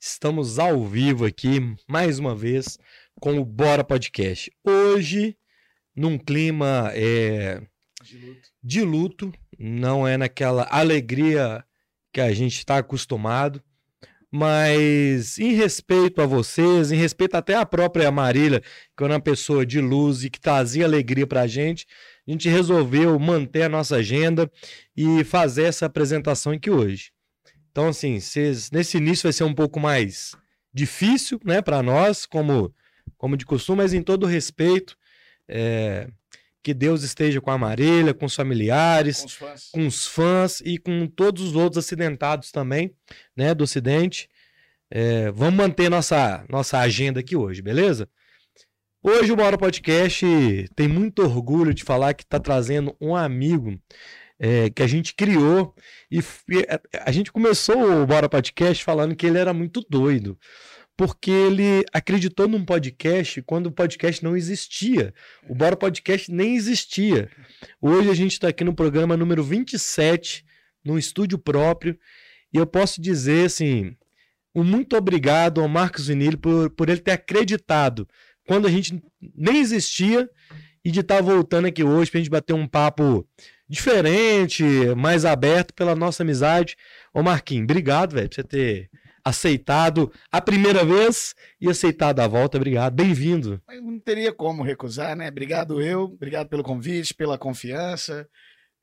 Estamos ao vivo aqui, mais uma vez, com o Bora Podcast. Hoje, num clima é, De luto. de luto, não é naquela alegria que a gente está acostumado, mas em respeito a vocês, em respeito até à própria Marília, que é uma pessoa de luz e que trazia alegria para a gente, a gente resolveu manter a nossa agenda e fazer essa apresentação aqui hoje. Então, assim, vocês, nesse início vai ser um pouco mais difícil, né, para nós, como, como de costume, mas em todo respeito, é, que Deus esteja com a Marília, com os familiares, Com os fãs. com os fãs e com todos os outros acidentados também, né, do acidente. É, vamos manter nossa, nossa agenda aqui hoje, beleza? Hoje o Bora Podcast tem muito orgulho de falar que está trazendo um amigo é, que a gente criou e e a- gente começou o Bora Podcast falando que ele era muito doido, porque ele acreditou num podcast quando o podcast não existia. O Bora Podcast nem existia. Hoje a gente está aqui no programa número 27, num estúdio próprio, e eu posso dizer assim, um muito obrigado ao Marcos Vinili por, por ele ter acreditado quando a gente nem existia e de estar voltando aqui hoje para a gente bater um papo diferente, mais aberto pela nossa amizade. Ô Marquinhos, obrigado, velho, por você ter aceitado a primeira vez e aceitado a volta. Obrigado, bem-vindo. Não teria como recusar, né? Obrigado eu, obrigado pelo convite, pela confiança.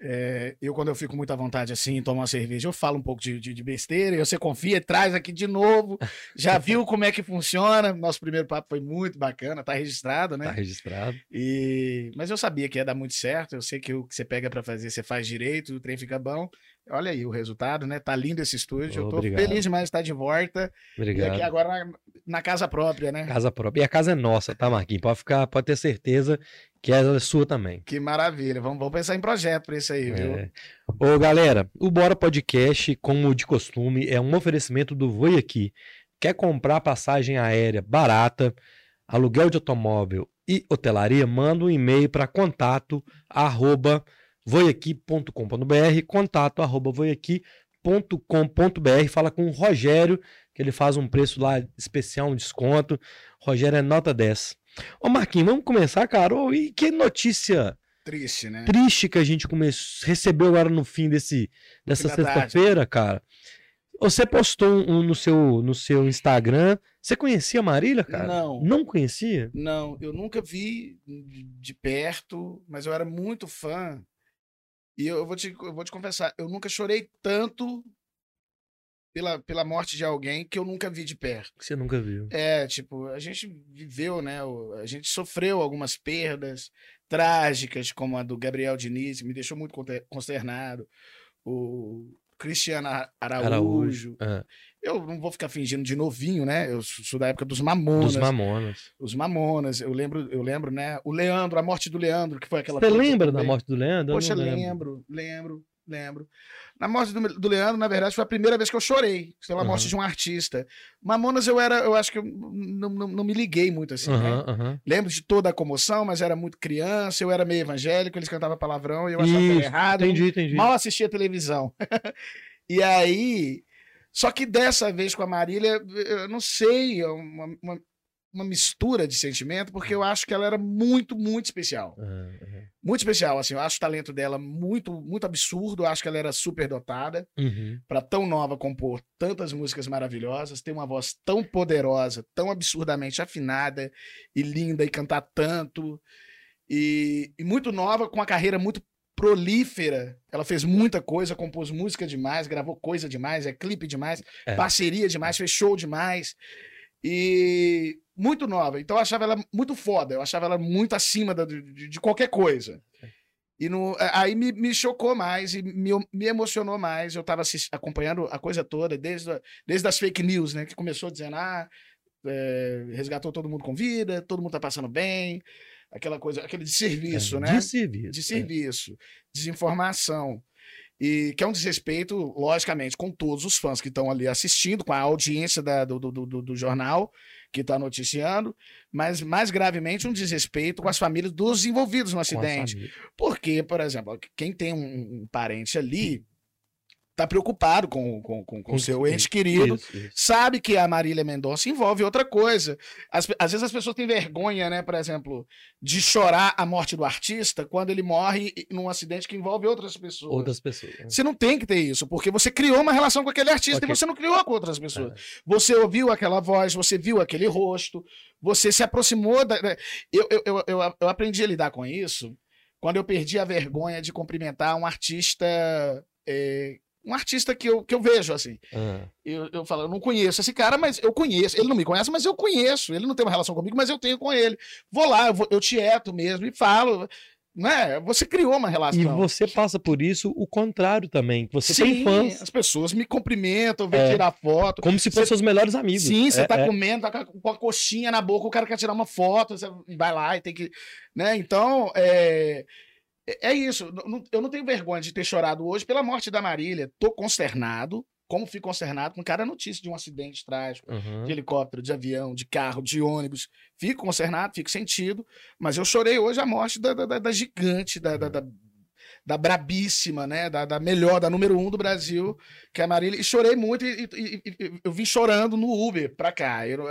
É, eu, quando eu fico muito à vontade assim, tomar uma cerveja, eu falo um pouco de, de- de besteira, e você confia, traz aqui de novo. Já viu como é que funciona? Nosso primeiro papo foi muito bacana, tá registrado, né? Tá registrado. E... Mas eu sabia que ia dar muito certo. Eu sei que o que você pega pra fazer, você faz direito, o trem fica bom. Olha aí o resultado, né? Tá lindo esse estúdio. eu tô Obrigado. feliz demais de estar de volta. E Obrigado. aqui agora na, na casa própria, né? Casa própria. E a casa é nossa, tá, Marquinhos? Pode ficar, pode ter certeza que ela é sua também. Que maravilha. Vamos, vamos pensar em projeto pra isso aí, viu? É. Ô, galera, o Bora Podcast, como de costume, é um oferecimento do Voi Aqui. Quer comprar passagem aérea barata, aluguel de automóvel e hotelaria? Manda um e-mail para contato arroba voiaqui.com.br contato arroba voiaqui.com.br Fala com o Rogério, que ele faz um preço lá especial, um desconto. Rogério é nota 10. Ô Marquinhos, vamos começar, cara? Ô, e que notícia Triste, né? triste que a gente começou, recebeu agora no fim desse, dessa sexta-feira, cara. Você postou um no seu, no seu Instagram. Você conhecia a Marília, cara? Não. Não conhecia? Não, eu nunca vi de perto, mas eu era muito fã. E eu vou te, eu vou te confessar, eu nunca chorei tanto pela, pela morte de alguém que eu nunca vi de perto. Você nunca viu. É, tipo, a gente viveu, né? A gente sofreu algumas perdas trágicas, como a do Gabriel Diniz, que me deixou muito consternado. O Cristiano Ara- Araújo. Araújo. Ah, Eu não vou ficar fingindo de novinho, né? Eu sou da época dos Mamonas. dos Mamonas. Os Mamonas, eu lembro, eu lembro, né? O Leandro, a morte do Leandro, que foi aquela. Você lembra da morte do Leandro? Eu Poxa, lembro. lembro, lembro, lembro. Na morte do, do Leandro, na verdade, foi a primeira vez que eu chorei pela morte Aham. de um artista. Mamonas, eu era, eu acho que eu não, não, não me liguei muito assim, né? Aham, aham. Lembro de toda a comoção, mas era muito criança, eu era meio evangélico, eles cantavam palavrão e eu achava Isso, errado. Entendi, entendi. Mal assistia televisão. e aí. Só que dessa vez com a Marília, eu não sei, é uma, uma, uma mistura de sentimento, porque eu acho que ela era muito, muito especial. Aham. Muito especial, assim. Eu acho o talento dela muito, muito absurdo. Eu acho que ela era super dotada Uhum. para tão nova compor tantas músicas maravilhosas, ter uma voz tão poderosa, tão absurdamente afinada e linda e cantar tanto. E, e muito nova, com uma carreira muito prolífera. Ela fez muita coisa, compôs música demais, gravou coisa demais, é clipe demais, É. parceria demais, fez show demais. E muito nova. Então eu achava ela muito foda, eu achava ela muito acima da- de, de qualquer coisa. E no, aí me, me chocou mais e me, me emocionou mais. Eu tava assis- acompanhando a coisa toda, desde, desde as fake news, né? Que começou dizendo, ah, é, resgatou todo mundo com vida, todo mundo tá passando bem, aquela coisa, aquele de serviço, É, né? De serviço. de é. serviço, desinformação. E que é um desrespeito, logicamente, com todos os fãs que estão ali assistindo, com a audiência da- do, do, do, do jornal que está noticiando, mas mais gravemente um desrespeito com as famílias dos envolvidos no acidente. Porque, por exemplo, quem tem um, um parente ali tá preocupado com com, com, com Com- seu ente querido, Isso, isso. sabe que a Marília Mendonça envolve outra coisa. As pe- às vezes as pessoas têm vergonha, né, por exemplo, de chorar a morte do artista quando ele morre num acidente que envolve outras pessoas. Outras pessoas. né? Você não tem que ter isso, porque você criou uma relação com aquele artista Ok. e você não criou com outras pessoas. Você ouviu aquela voz, você viu aquele rosto, você se aproximou da. da- Eu, eu, eu, eu, eu aprendi a lidar com isso quando eu perdi a vergonha de cumprimentar um artista. é, um artista que eu, que eu vejo, assim. Ah, Eu, eu falo, eu não conheço esse cara, mas eu conheço. Ele não me conhece, mas eu conheço. Ele não tem uma relação comigo, mas eu tenho com ele. Vou lá, eu, vou, eu tieto mesmo e falo. Né? Você criou uma relação. E você passa por isso o contrário também. Você tem Sim, fãs As pessoas me cumprimentam, vêm É. tirar foto. como se fossem seus melhores amigos. Sim, você É, tá é. comendo, tá com a coxinha na boca, o cara quer tirar uma foto, você vai lá e tem que. Né? Então, é, é é isso. Eu não tenho vergonha de ter chorado hoje pela morte da Marília. Tô consternado, como fui consternado com cada notícia de um acidente trágico. Uhum. De helicóptero, de avião, de carro, de ônibus. Fico consternado, fico sentido. Mas eu chorei hoje a morte da, da, da- da gigante, da, da, da, da brabíssima, né? Da, da melhor, da número um do Brasil, que é a Marília. E chorei muito e, e- e- e eu vim chorando no Uber pra cá. Eu-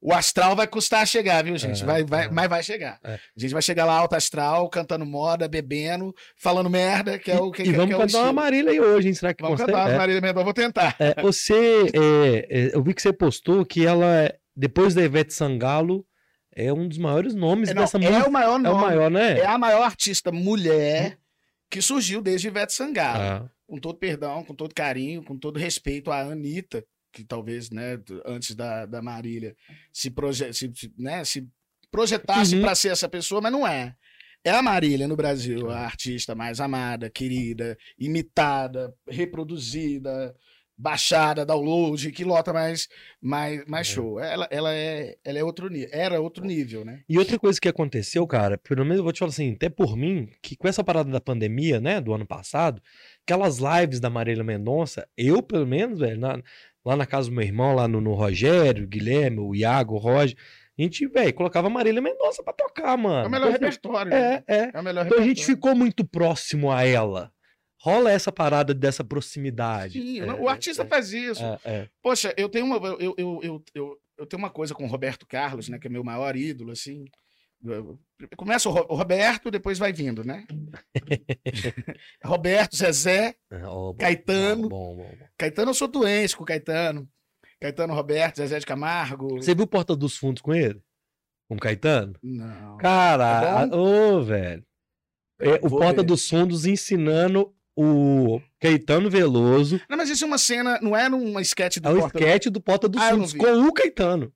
o astral vai custar a chegar, viu, gente? É, vai, vai, é. Mas vai chegar. É. A gente vai chegar lá alto astral, cantando moda, bebendo, falando merda, que é o que, e que, vamos que é cantar uma. Marília aí hoje, hein? Será que Vamos consegue? cantar É. uma Marília Mendonça, vou tentar. É, você, é, é, eu vi que você postou que ela, depois da Ivete Sangalo, é um dos maiores nomes É, não, dessa é música. o maior É o nome. maior, né? É a maior artista mulher que surgiu desde Ivete Sangalo. Ah, Com todo perdão, com todo carinho, com todo respeito à Anitta, que talvez, né, antes da, da Marília, se, proje se, se, né, se projetasse Uhum. para ser essa pessoa, mas não é. É a Marília no Brasil, a artista mais amada, querida, imitada, reproduzida, baixada, download, que lota mais, mais, mais É. show. Ela, ela, é, ela é outro nível, era outro nível, né? E outra coisa que aconteceu, cara, pelo menos eu vou te falar assim, até por mim, que com essa parada da pandemia, né, do ano passado, aquelas lives da Marília Mendonça, eu, pelo menos, velho, na- lá na casa do meu irmão, lá no, no Rogério, o Guilherme, o Iago, o Roger, a gente, velho, colocava a Marília Mendonça pra tocar, mano. É o melhor Então, repertório. né? É, é. É o melhor Então a gente repertório. ficou muito próximo a ela. Rola essa parada dessa proximidade. Sim, É, o artista é, faz isso. é, é. Poxa, eu tenho uma. Eu, eu, eu, eu, eu tenho uma coisa com o Roberto Carlos, né? Que é meu maior ídolo, assim. Começa o Ro- o Roberto, depois vai vindo, né? Roberto, Zezé, É, bom, Caetano. Bom, bom. Caetano, eu sou doente com o Caetano. Caetano Roberto, Zezé de Camargo. Você viu Porta dos Fundos com ele? Com o Caetano? Não. Cara, É ô, velho. É, o Vou Porta ver. dos Fundos ensinando o Caetano Veloso. Não, mas isso é uma cena, não era uma sketch do É Porta- esquete do Porta dos Ah, Fundos com o Caetano.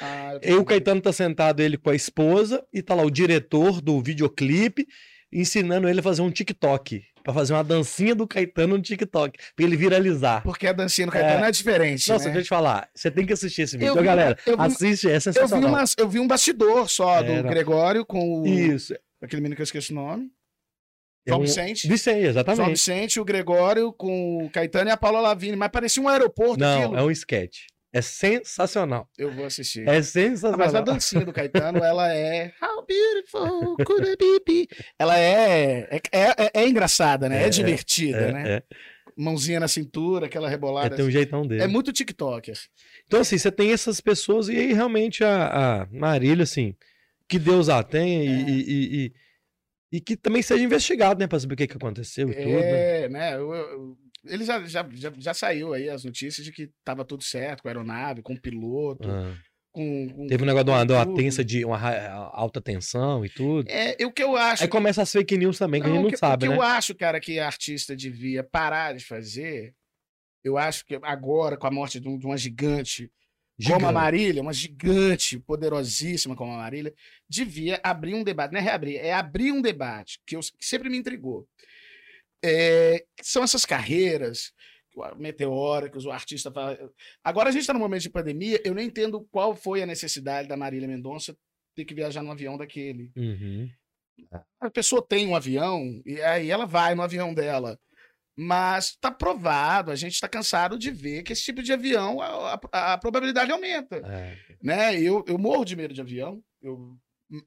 Ah, E o. Caetano tá sentado ele com a esposa e tá lá o diretor do videoclipe ensinando ele a fazer um TikTok. Pra fazer uma dancinha do Caetano no TikTok. Pra ele viralizar. Porque a dancinha do Caetano é, diferente. Nossa, né? deixa eu te falar. Você tem que assistir esse vídeo. Eu Então, vi- galera, eu vi- assiste, é Eu vi, sensacional. eu vi um bastidor só do É. Gregório com o, Isso. aquele menino que eu esqueci o nome. É João Vicente. Vicente, João exatamente. Vicente, o Gregório com o Caetano e a Paula Lavigne. Mas parecia um aeroporto Não, aquilo. é um sketch. É sensacional. Eu vou assistir. É Ah, sensacional. mas a dancinha do Caetano, ela é. How beautiful could it be? Ela é é, é, é engraçada, né? É, É, é, divertida, É, né? é. Mãozinha na cintura, aquela É, rebolada. tem um jeitão dele. É muito TikToker. Então, assim, você tem essas pessoas e aí realmente a, a Marília, assim, que Deus a tenha e, É. e, e, e- que também seja investigado, né, pra saber o que, que aconteceu e tudo, né? É, né? eu- eu- ele já, já, já, já saiu aí as notícias de que tava tudo certo com a aeronave, com o piloto, Ah. com, com- Teve um negócio de uma, de uma tensa de uma alta tensão e tudo. É, o que eu acho. Aí começa as fake news também, que a gente não que, sabe, o que né? eu acho, cara, que a artista devia parar de fazer. Eu acho que agora, com a morte de, um- de uma gigante, como a Gigante. Marília, uma gigante poderosíssima como a Marília, devia abrir um debate. Não é reabrir, é abrir um debate, que, eu, que sempre me intrigou. É, são essas carreiras meteóricas, o artista fala. Agora a gente está num momento de pandemia, eu não entendo qual foi a necessidade da Marília Mendonça ter que viajar num avião daquele. Uhum. A pessoa tem um avião e aí ela vai no avião dela. Mas está provado, a gente está cansado de ver que esse tipo de avião, a, a- a probabilidade aumenta É. né? Eu, eu morro de medo de avião. Eu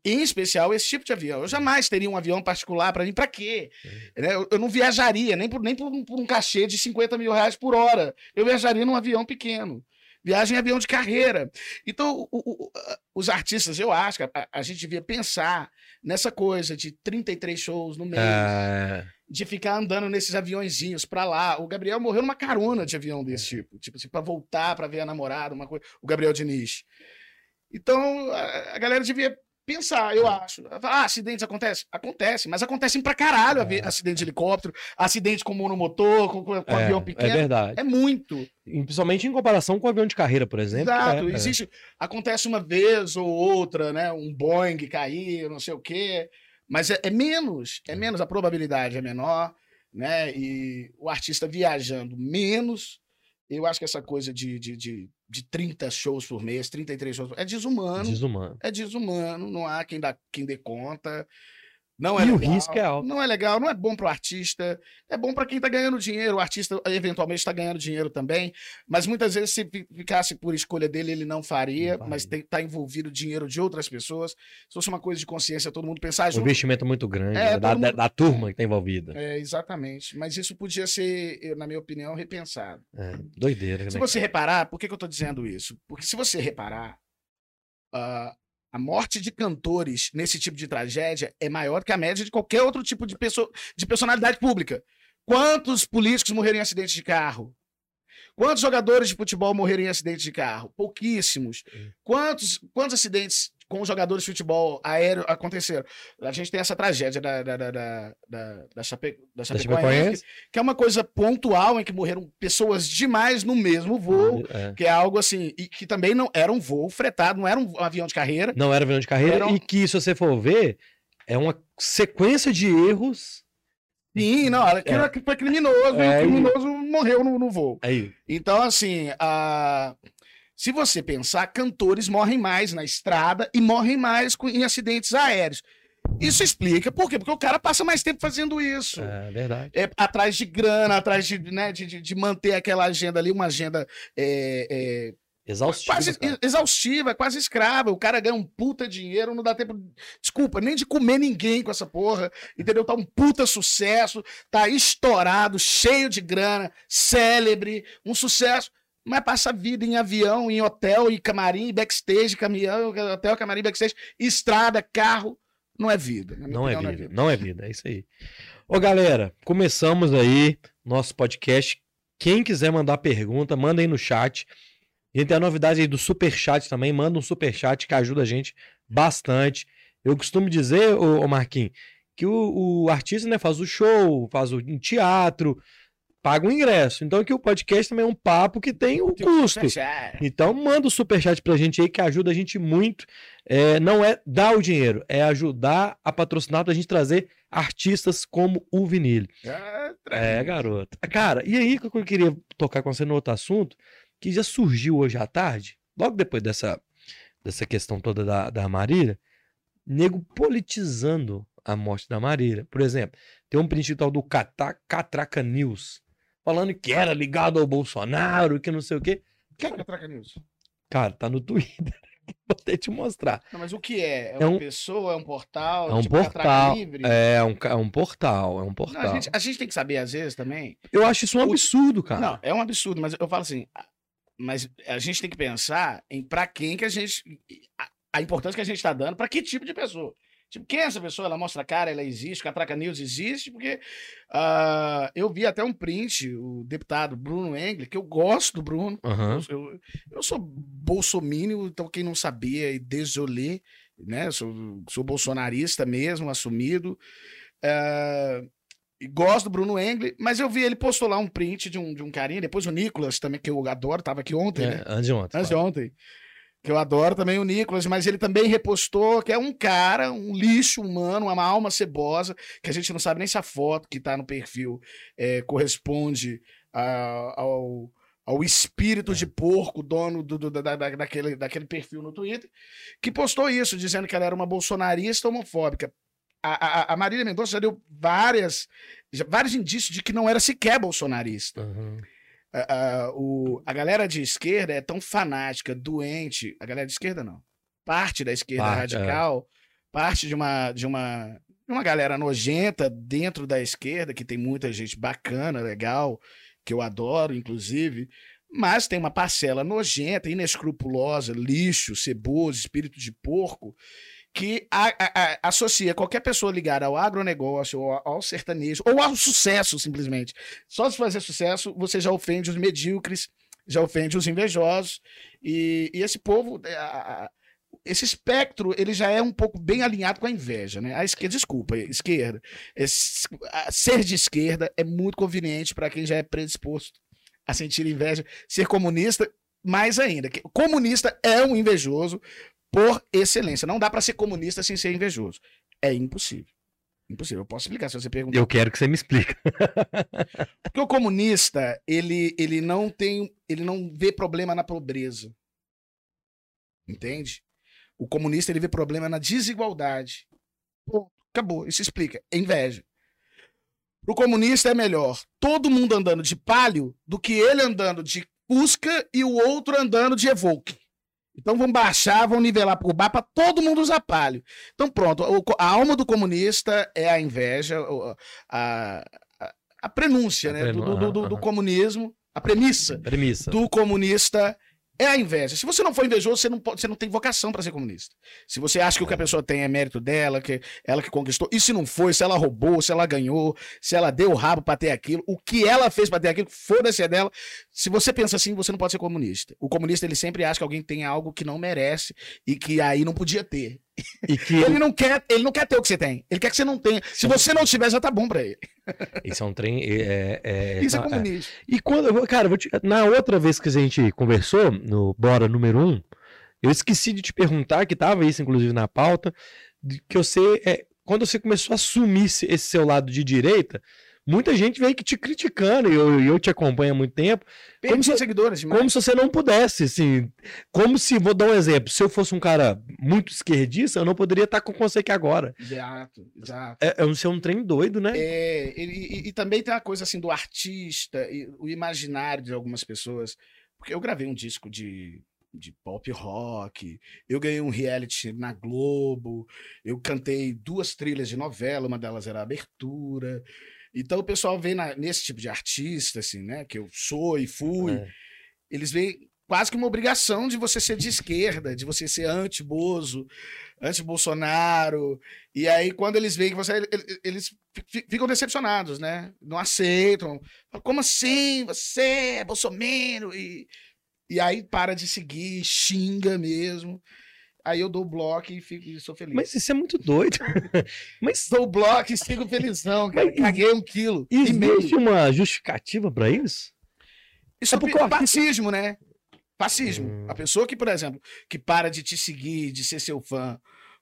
Em especial esse tipo de avião. Eu jamais teria um avião particular para mim. Para quê? Né? Eu, eu não viajaria nem, por, nem por, um, por um cachê de 50 mil reais por hora. Eu viajaria num avião pequeno. Viagem em avião de carreira. Então, o, o, os artistas, eu acho que a, a, gente devia pensar nessa coisa de 33 shows no mês, É, de ficar andando nesses aviõezinhos pra lá. O Gabriel morreu numa carona de avião desse tipo, tipo assim, pra voltar pra ver a namorada, uma coisa. O Gabriel Diniz. Então, a, a galera devia pensar, eu acho. Ah, acidentes acontecem? Acontecem, mas acontecem pra caralho É. acidente de helicóptero, acidente com monomotor, com, com, é, avião é pequeno. verdade. É muito. E Principalmente em comparação com o avião de carreira, por exemplo. Exato. é, é. Existe, acontece uma vez ou outra, né? Um Boeing cair, não sei o quê. Mas é, é menos, é menos, a probabilidade é menor, né? E o artista viajando menos. Eu acho que essa coisa de, de, de, de 30 shows por mês, 33 shows por é desumano. Desumano. É desumano, não há quem, dá, quem dê conta. Não é E o legal, risco é alto. Não é legal, não é bom pro artista, é bom para quem tá ganhando dinheiro. O artista eventualmente está ganhando dinheiro também, mas muitas vezes se fi- ficasse por escolha dele, ele não faria, Não mas faria. tem, tá envolvido dinheiro de outras pessoas. Se fosse uma coisa de consciência, todo mundo pensar Um junto. investimento muito grande É, né, da, mundo- da turma que tá envolvida. É, exatamente. Mas isso podia ser, na minha opinião, repensado. É, doideira, Se né? você reparar, por que, que eu tô dizendo isso? Porque se você reparar, ah, a morte de cantores nesse tipo de tragédia é maior que a média de qualquer outro tipo de, pessoa, de personalidade pública. Quantos políticos morreram em acidente de carro? Quantos jogadores de futebol morreram em acidente de carro? Pouquíssimos. Quantos, quantos acidentes com jogadores de futebol aéreo aconteceram? A gente tem essa tragédia da, da, da, da, da, da, Chape, da Chapecoense, Chapecoense? que é uma coisa pontual em que morreram pessoas demais no mesmo voo, É. que é algo assim, e que também não era um voo fretado, não era um avião de carreira. Não era avião de carreira um- e que, se você for ver, é uma sequência de erros. Sim, não, aquilo É. é. foi criminoso, É, e o criminoso morreu no, no voo. Aí, Então, assim, a... se você pensar, cantores morrem mais na estrada e morrem mais em acidentes aéreos. Isso explica por quê? Porque o cara passa mais tempo fazendo isso. é verdade. É, atrás de grana, atrás de, né, de, de- de manter aquela agenda ali, uma agenda é, é, Exaustivo. quase cara. exaustiva, quase escrava. O cara ganha um puta dinheiro, não dá tempo, desculpa, nem de comer ninguém com essa porra, entendeu? Tá um puta sucesso, tá estourado, cheio de grana, célebre, um sucesso. Mas passa a vida em avião, em hotel, em camarim, backstage, caminhão, hotel, camarim, backstage, estrada, carro. Não é vida. minha Não é opinião, vida, não é vida, é isso aí. Ô, galera, começamos aí nosso podcast. Quem quiser mandar pergunta, manda aí no chat. A gente tem a novidade aí do superchat também, manda um superchat que ajuda a gente bastante. Eu costumo dizer, ô, ô Marquinhos, que o, o artista né, faz o show, faz o teatro, paga o ingresso. Então que o podcast também é um papo que tem o Tem custo. Então, manda o superchat pra gente aí, que ajuda a gente muito. É, não é dar o dinheiro, é ajudar a patrocinar pra gente trazer artistas como o Vinil. Ah, É, garoto. Cara, e aí que eu queria tocar com você no outro assunto, que já surgiu hoje à tarde, logo depois dessa, dessa questão toda da, da Marília, nego politizando a morte da Marília. Por exemplo, tem um print tal do Catraca News, falando que era ligado ao Bolsonaro, que não sei o quê. Quem é Catraca News? Cara, tá no Twitter. Vou até te mostrar. Não, mas o que é? É É uma um- pessoa? É um portal? É um tipo portal. Livre? É um, é um portal, é um Não, portal. a, gente, a gente tem que saber, às vezes, também. Eu acho isso um O- absurdo, cara. Não, é um absurdo, mas eu falo assim. Mas a gente tem que pensar em pra quem que a gente. A, a importância que a gente está dando, pra que tipo de pessoa. Tipo, quem é essa pessoa? Ela mostra a cara, ela existe, o Catraca News existe, porque ah, eu vi até um print, o deputado Bruno Engler, que eu gosto do Bruno, Aham. eu, eu sou bolsomínio, então quem não sabia, e désolé, né? Sou, sou bolsonarista mesmo, assumido. E gosto do Bruno Engler, mas eu vi ele postou lá um print de um, de um carinha, depois o Nicolas também, que eu adoro, tava aqui ontem, né? É, antes de ontem. Antes de ontem. Que eu adoro também o Nicolas, mas ele também repostou que é um cara, um lixo humano, uma alma cebosa, que a gente não sabe nem se a foto que tá no perfil é, corresponde a- ao, ao espírito É. de porco, dono do, do- da, da- daquele, daquele perfil no Twitter, que postou isso, dizendo que ela era uma bolsonarista homofóbica. A, a, a Marília Mendonça já deu várias, já- vários indícios de que não era sequer bolsonarista. Aham. A, a- o- a galera de esquerda é tão fanática, doente. A galera de esquerda não. Parte da esquerda Parte, é. radical parte de uma, de uma, de uma galera nojenta dentro da esquerda, que tem muita gente bacana, legal, que eu adoro, inclusive, mas tem uma parcela nojenta, inescrupulosa, lixo, ceboso, espírito de porco, que a, a, a, associa qualquer pessoa ligada ao agronegócio, ou ao, sertanejo, ou ao sucesso, simplesmente. Só se fazer sucesso, você já ofende os medíocres, já ofende os invejosos, e, e esse povo, é, esse espectro, ele já é um pouco bem alinhado com a inveja, né? A esquerda, desculpa, esquerda. Esse, ser de esquerda é muito conveniente para quem já é predisposto a sentir inveja. Ser comunista, mais ainda. Comunista é um invejoso, por excelência. Não dá para ser comunista sem ser invejoso. É impossível. Impossível. Eu posso explicar se você perguntar. Eu quero que você me explique. Porque o comunista, ele, ele não tem, ele não vê problema na pobreza. Entende? O comunista ele vê problema na desigualdade. Pô, acabou. Isso explica. É inveja. O comunista é melhor todo mundo andando de palio do que ele andando de Fusca e o outro andando de Evoque. Então vamos baixar, vamos nivelar por baixo para todo mundo usar palio. Então pronto, a alma do comunista é a inveja, a, a, a prenúncia a né, do, do, do, do, comunismo, a premissa, premissa do comunista é a inveja. Se você não for invejoso, você não, pode, você não tem vocação para ser comunista. Se você acha que o que a pessoa tem é mérito dela, que ela que conquistou, e se não foi, se ela roubou, se ela ganhou, se ela deu o rabo para ter aquilo, o que ela fez para ter aquilo, foda-se é dela. Se você pensa assim, você não pode ser comunista. O comunista ele sempre acha que alguém tem algo que não merece e que aí não podia ter. E que ele não quer, ele não quer ter o que você tem. Ele quer que você não tenha. Se você não tiver, já tá bom para ele. Isso é um trem. É, é, Isso é comunismo. É. E quando, cara, te, na outra vez que a gente conversou no Bora número 1, um, eu esqueci de te perguntar, que tava isso inclusive na pauta, que você é, quando você começou a assumir esse seu lado de direita, muita gente veio que te criticando, e eu, eu te acompanho há muito tempo. Como se, seguidores demais. como se você não pudesse, assim. Como se, vou dar um exemplo, se eu fosse um cara muito esquerdista, eu não poderia estar com você aqui agora. Exato, exato. É, é um ser um trem doido, né? É, e, e, e, também tem a coisa assim do artista, e, o imaginário de algumas pessoas. Porque eu gravei um disco de de pop rock. Eu ganhei um reality na Globo. Eu cantei duas trilhas de novela, uma delas era a abertura. Então o pessoal vê na, nesse tipo de artista, assim, né? Que eu sou e fui. É. Eles veem quase que uma obrigação de você ser de esquerda, de você ser anti-Bozo, anti-Bolsonaro. E aí, quando eles veem que você. Eles ficam decepcionados, né? Não aceitam. Como assim? Você é Bolsonaro? E, e aí para de seguir, xinga mesmo. Aí eu dou o bloco e, fico, e sou feliz. Mas isso é muito doido. Mas dou o bloco e sigo felizão, cara. Mas, Caguei um quilo. Existe uma justificativa para isso? Isso é, porque é fascismo, né? Fascismo. Hum. A pessoa que, por exemplo, que para de te seguir, de ser seu fã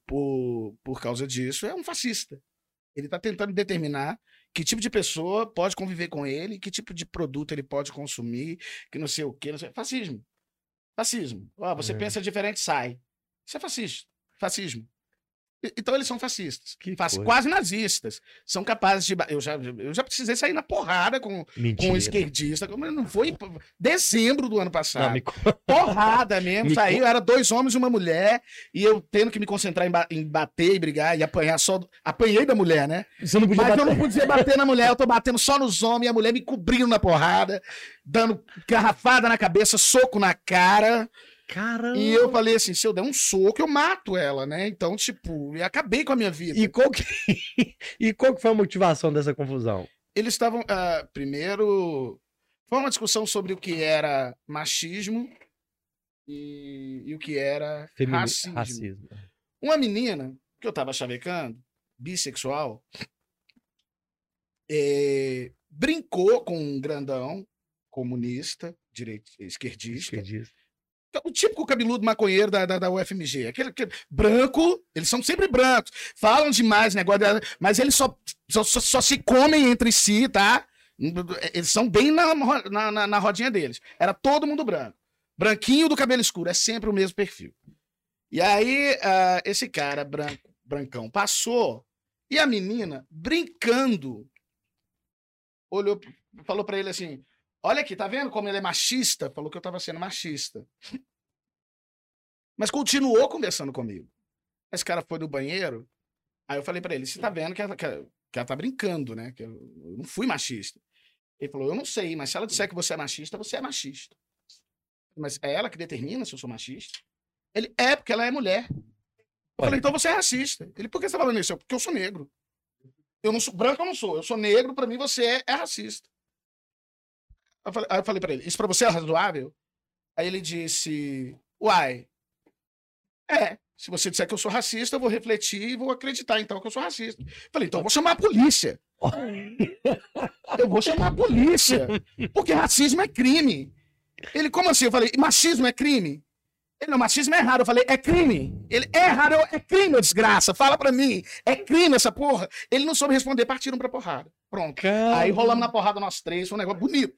por, por causa disso, é um fascista. Ele está tentando determinar que tipo de pessoa pode conviver com ele, que tipo de produto ele pode consumir, que não sei o quê. Não sei... Fascismo. Fascismo. Ó, você é. pensa diferente, sai. Isso é fascista, fascismo. Então eles são fascistas, quase nazistas. São capazes de. Eu já, eu já precisei sair na porrada com, com um esquerdista. Mas não foi dezembro do ano passado. Não, me... Porrada mesmo. Me... Saiu, era dois homens e uma mulher. E eu tendo que me concentrar em, ba em bater e brigar e apanhar só. Apanhei da mulher, né? Mas bater. eu não podia bater na mulher, eu tô batendo só nos homens e a mulher me cobrindo na porrada, dando garrafada na cabeça, soco na cara. Caramba. E eu falei assim: se eu der um soco, eu mato ela, né? Então, tipo, eu acabei com a minha vida. E qual que, e qual que foi a motivação dessa confusão? Eles estavam. Uh, primeiro, foi uma discussão sobre o que era machismo e, e o que era Femini racismo. racismo. Uma menina que eu tava chavecando, bissexual, é, brincou com um grandão comunista, direito, esquerdista. esquerdista o típico cabeludo maconheiro da, da, da UFMG. Aquele, aquele, branco, eles são sempre brancos. Falam demais, negócio, mas eles só, só, só, se comem entre si, tá? Eles são bem na, na, na, na rodinha deles. Era todo mundo branco. Branquinho do cabelo escuro, é sempre o mesmo perfil. E aí, uh, esse cara branco, brancão passou e a menina, brincando, olhou, falou para ele assim: Olha aqui, tá vendo como ele é machista? Falou que eu tava sendo machista. Mas continuou conversando comigo. Esse cara foi no banheiro. Aí eu falei pra ele: você tá vendo que ela, que ela, que ela tá brincando, né? Que eu, eu não fui machista. Ele falou: eu não sei, mas se ela disser que você é machista, você é machista. Mas é ela que determina se eu sou machista? Ele é, porque ela é mulher. Eu falei, então você é racista. Ele, por que você tá falando isso? Eu, porque eu sou negro. Eu não sou branco, eu não sou. Eu sou negro, pra mim você é, é racista. Eu falei- aí eu falei pra ele, isso pra você é razoável? Aí ele disse, uai, é. Se você disser que eu sou racista, eu vou refletir e vou acreditar então que eu sou racista. Eu falei, então eu vou chamar a polícia. Eu vou chamar a polícia. Porque racismo é crime. Ele, como assim? Eu falei, machismo é crime? Ele, não, machismo é errado. Eu falei, é crime. Ele, é errado, é crime, desgraça. Fala pra mim. É crime essa porra. Ele não soube responder, partiram pra porrada. Pronto. Aí rolamos na porrada nós três, foi um negócio bonito.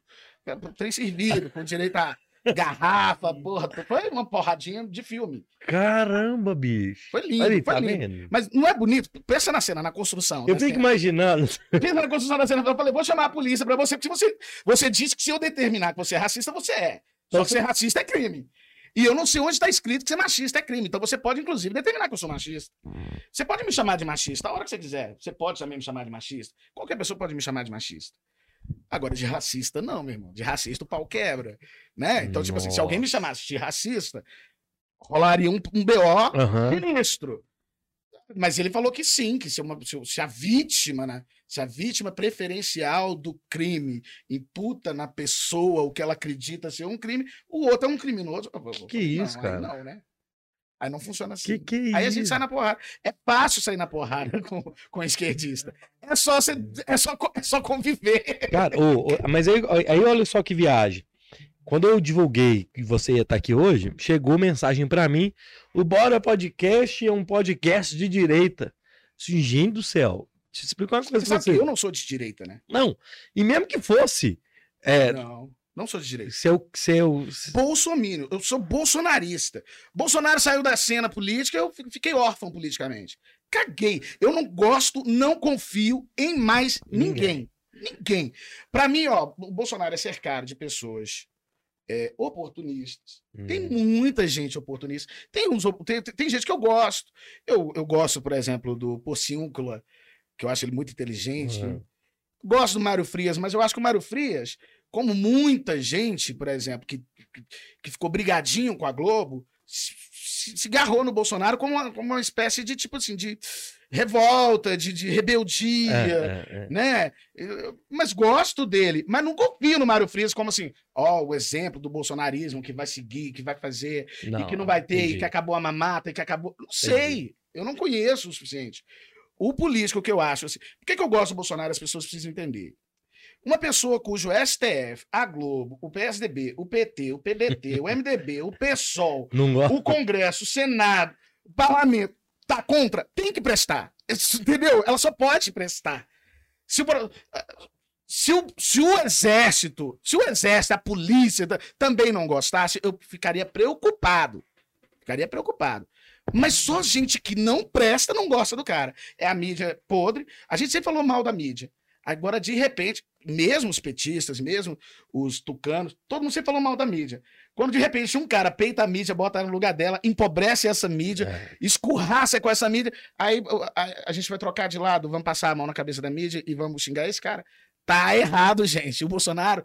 Três servidos, com direito a garrafa, porra. Foi uma porradinha de filme. Caramba, bicho. Foi lindo, aí, foi tá lindo. vendo? Mas não é bonito? Pensa na cena, na construção. Eu da fico cena. imaginando. Pensa na construção da cena. Eu falei, vou chamar a polícia pra você, porque você, você disse que se eu determinar que você é racista, você é. Só que ser racista é crime. E eu não sei onde está escrito que ser machista é crime. Então você pode, inclusive, determinar que eu sou machista. Você pode me chamar de machista a hora que você quiser. Você pode também me chamar de machista. Qualquer pessoa pode me chamar de machista. Agora, de racista, não, meu irmão. De racista, o pau quebra. Né? Então, tipo assim, se alguém me chamasse de racista, rolaria um, um BO Aham. ministro. Mas ele falou que sim, que se, uma, se, a vítima, né? Se a vítima preferencial do crime imputa na pessoa o que ela acredita ser um crime, o outro é um criminoso. Que isso, não, cara? Aí não, né? Aí não funciona assim. Que que é Aí a gente sai na porrada. É fácil sair na porrada com, com esquerdista. É só, você, é, só, é só conviver. Cara, ô, ô, mas aí, aí olha só que viagem. Quando eu divulguei que você ia estar aqui hoje, chegou mensagem pra mim: o Bora Podcast é um podcast de direita. Assim, gente do céu. Eu explicar uma coisa Você pra sabe que você. eu não sou de direita, né? Não, e mesmo que fosse, é, Não, não sou de direita. seu, seu, Bolsominion, eu sou bolsonarista. Bolsonaro saiu da cena política, eu fi- fiquei órfão politicamente. Caguei. Eu não gosto, não confio em mais ninguém. Ninguém. Pra mim, ó, o Bolsonaro é cercado de pessoas é, oportunistas. Tem Hum. muita gente oportunista. Tem, uns, tem, tem gente que eu gosto. Eu, eu gosto, por exemplo, do Porciúncula, que eu acho ele muito inteligente. Uhum. Gosto do Mário Frias, mas eu acho que o Mário Frias, como muita gente, por exemplo, que, que, ficou brigadinho com a Globo, se, se, garrou no Bolsonaro como uma, como uma espécie de, tipo assim, de revolta, de, de rebeldia É, é, é. né? Eu- Mas gosto dele, mas não confio no Mário Frias como assim, ó, o exemplo do bolsonarismo que vai seguir, que vai fazer, e que não vai ter, e entendi. que acabou a mamata, e que acabou. Não sei, eu não conheço o suficiente. O político que eu acho, assim, por que, que eu gosto do Bolsonaro? As pessoas precisam entender. Uma pessoa cujo STF, a Globo, o PSDB, o PT, o PDT, o MDB, o PSOL, o Congresso, o Senado, o Parlamento tá contra, tem que prestar. Entendeu? Ela só pode prestar. Se o, pro- se o, se o exército, se o exército, a polícia ta- também não gostasse, eu ficaria preocupado. Ficaria preocupado. Mas só gente que não presta não gosta do cara. É a mídia podre. A gente sempre falou mal da mídia. Agora, de repente, mesmo os petistas, mesmo os tucanos, todo mundo sempre falou mal da mídia. Quando de repente um cara peita a mídia, bota ela no lugar dela, empobrece essa mídia, É. escurraça com essa mídia, aí a, a gente vai trocar de lado, vamos passar a mão na cabeça da mídia e vamos xingar esse cara. Tá errado, gente. O Bolsonaro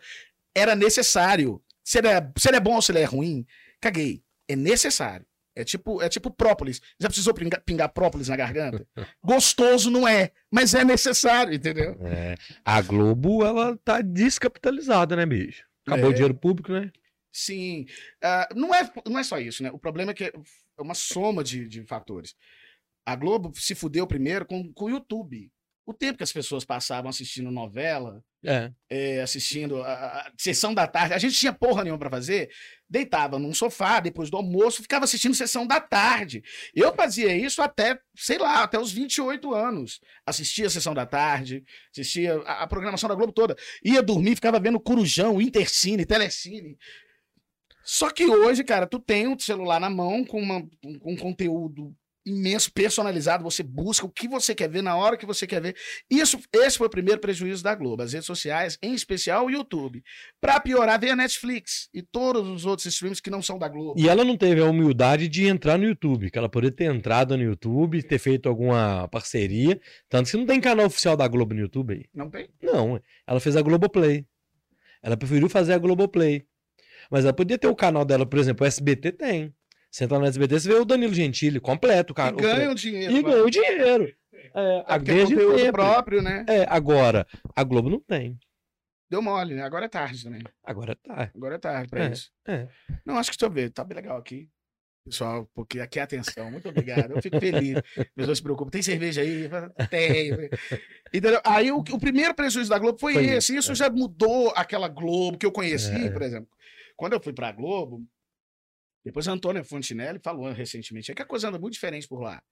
era necessário. Se ele é, se ele é bom ou se ele é ruim, caguei. É necessário. É tipo, é tipo própolis. Já precisou pingar, pingar própolis na garganta? Gostoso não é, mas é necessário, entendeu? É. A Globo, ela tá descapitalizada, né, bicho? Acabou É. o dinheiro público, né? Sim. Ah, não, é, não é só isso, né? O problema é que é uma soma de, de fatores. A Globo se fudeu primeiro com, com o YouTube. O tempo que as pessoas passavam assistindo novela, É. é, assistindo a, a- sessão da tarde, a gente tinha porra nenhuma pra fazer, deitava num sofá depois do almoço, ficava assistindo sessão da tarde. Eu fazia isso até, sei lá, até os 28 anos. Assistia a sessão da tarde, assistia a, a programação da Globo toda. Ia dormir, ficava vendo Corujão, Intercine, Telecine. Só que hoje, cara, tu tem um celular na mão com, uma- com um conteúdo imenso, personalizado, você busca o que você quer ver na hora que você quer ver. Isso, esse foi o primeiro prejuízo da Globo, as redes sociais, em especial o YouTube. Para piorar, veio a Netflix e todos os outros streams que não são da Globo. E ela não teve a humildade de entrar no YouTube, que ela poderia ter entrado no YouTube, ter feito alguma parceria, tanto que não tem canal oficial da Globo no YouTube aí. Não tem? Não, ela fez a Globoplay. Ela preferiu fazer a Globoplay. Mas ela podia ter o canal dela, por exemplo, o SBT tem. Você entra no SBT, você vê o Danilo Gentili completo, cara. E ganha o dinheiro. E ganha o dinheiro. É, a É porque é desde conteúdo sempre. próprio, né? É, agora, a Globo não tem. Deu mole, né? Agora é tarde também. Agora tá. Agora é tarde pra É, isso. é. Não, acho que deixa eu ver. Tá bem legal aqui. Pessoal, porque aqui é atenção. Muito obrigado. Eu fico feliz. As pessoas se preocupam. Tem cerveja aí? Tem. Entendeu? Aí o, o primeiro prejuízo da Globo foi, Foi esse. isso, Isso é. já mudou aquela Globo que eu conheci, É. por exemplo. Quando eu fui pra Globo, depois a Antônia Fontinelli falou recentemente, é que a coisa anda muito diferente por lá.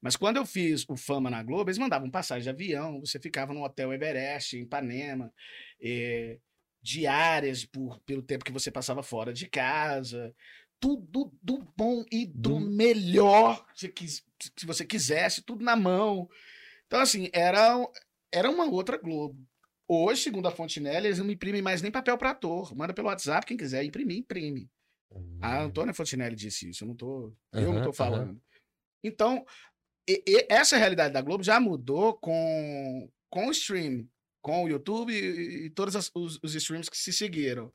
Mas quando eu fiz o Fama na Globo, eles mandavam passagem de avião, você ficava no Hotel Everest, em Ipanema, eh, diárias por, pelo tempo que você passava fora de casa. Tudo do bom e do Do- melhor se, se você quisesse, tudo na mão. Então, assim, era, era uma outra Globo. Hoje, segundo a Fontinelli, eles não imprimem mais nem papel para ator. Manda pelo WhatsApp, quem quiser imprimir, imprime. A Antônia Fontinelli disse isso, eu não tô, eu não tô falando. Então, e- e essa realidade da Globo já mudou com, com o stream, com o YouTube e, e todos as- os, os streams que se seguiram.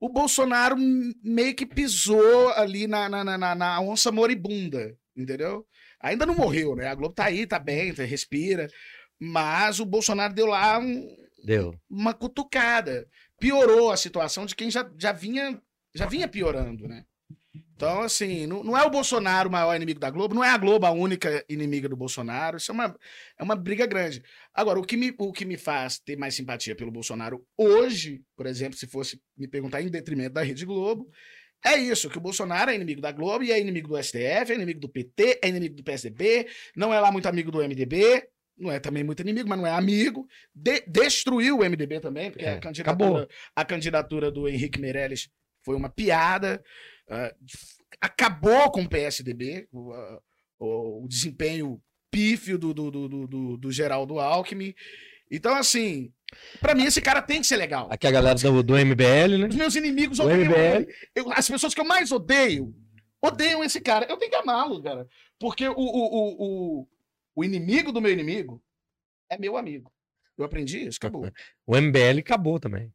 O Bolsonaro meio que pisou ali na, na, na- na- na onça moribunda, entendeu? Ainda não morreu, né? A Globo tá aí, tá bem, tá- respira. Mas o Bolsonaro deu lá um- Deu. uma cutucada. Piorou a situação de quem já, já, vinha, já vinha piorando, né? Então, assim, não, não é o Bolsonaro o maior inimigo da Globo, não é a Globo a única inimiga do Bolsonaro. Isso é uma, é uma briga grande. Agora, o que, me, o que me faz ter mais simpatia pelo Bolsonaro hoje, por exemplo, se fosse me perguntar em detrimento da Rede Globo, é isso, que o Bolsonaro é inimigo da Globo e é inimigo do STF, é inimigo do PT, é inimigo do PSDB, não é lá muito amigo do MDB, não é também muito inimigo, mas não é amigo. De- destruiu o MDB também, porque É, a, candidatura, acabou. a candidatura do Henrique Meirelles foi uma piada. ah, acabou com o PSDB, o, ah, o- o desempenho pífio do, do, do, do, do- do Geraldo Alckmin. Então, assim, pra mim esse cara tem que ser legal. Aqui a galera do, do MBL, né? Os meus inimigos O odeiam MBL. Eu- as pessoas que eu mais odeio odeiam esse cara. Eu tenho que amá-lo, cara. Porque o, o, o, o, o inimigo do meu inimigo é meu amigo. Eu aprendi isso, acabou. O MBL acabou também.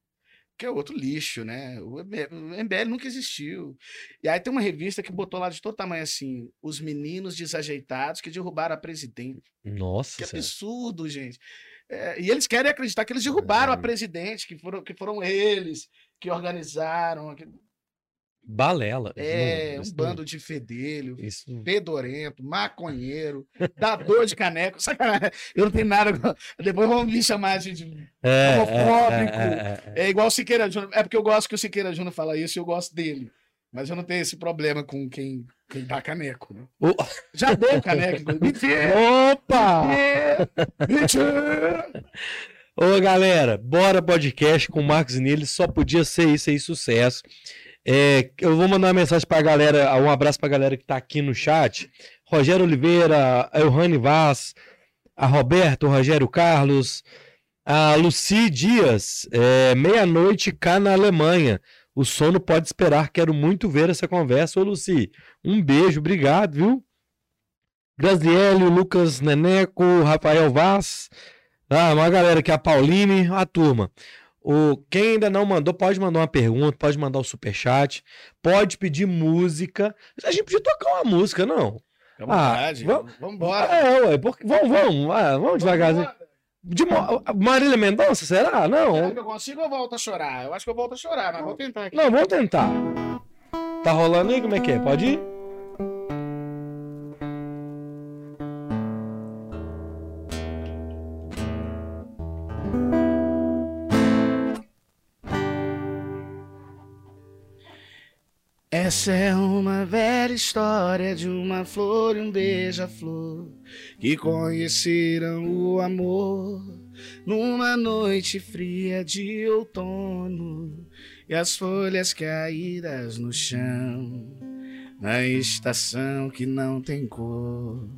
Que é outro lixo, né? O MBL nunca existiu. E aí tem uma revista que botou lá de todo tamanho assim: os meninos desajeitados que derrubaram a presidente. Nossa Que Senhora. absurdo, gente. É, e eles querem acreditar que eles derrubaram a É. presidente, que foram, que foram eles que organizaram. que- Balela. É, Não, um bando de fedelho, não- Isso. fedorento, maconheiro, dador de caneco. Sacanagem. Eu não tenho nada. Depois vão me chamar de. de- É, homofóbico. é, é, é, é. É igual o Siqueira Júnior. É porque eu gosto que o Siqueira Júnior fala isso e eu gosto dele. Mas eu não tenho esse problema com quem, quem dá caneco. Né? O- Já deu caneco. Mentira! Opa! Mentira! Ô, galera, bora podcast com o Marcos Nele, só podia ser isso aí, sucesso. É, eu vou mandar uma mensagem pra galera, um abraço pra galera que tá aqui no chat. Rogério Oliveira, a Elrane Vaz, a Roberto, o Rogério Carlos, a Luci Dias, é, meia-noite cá na Alemanha. O sono pode esperar, quero muito ver essa conversa. Ô, Luci, um beijo, obrigado, viu? Graziele, Lucas Neneco, Rafael Vaz. Ah, uma galera aqui, a Pauline, a turma. O, quem ainda não mandou, pode mandar uma pergunta, pode mandar o superchat, pode pedir música. A gente podia tocar uma música, não? Vontade. Ah, vamos- vamos embora. É, ué, porque, vamos, vamos, ah, vamos devagarzinho. De, Mo- Marília Mendonça, será? Será Não. que eu consigo ou volto a chorar? Eu acho que eu volto a chorar, mas vou tentar aqui. Não, vamos tentar. Tá rolando aí? Como é que é? Pode ir? Essa é uma velha história de uma flor e um beija-flor que conheceram o amor numa noite fria de outono e as folhas caídas no chão na estação que não tem cor.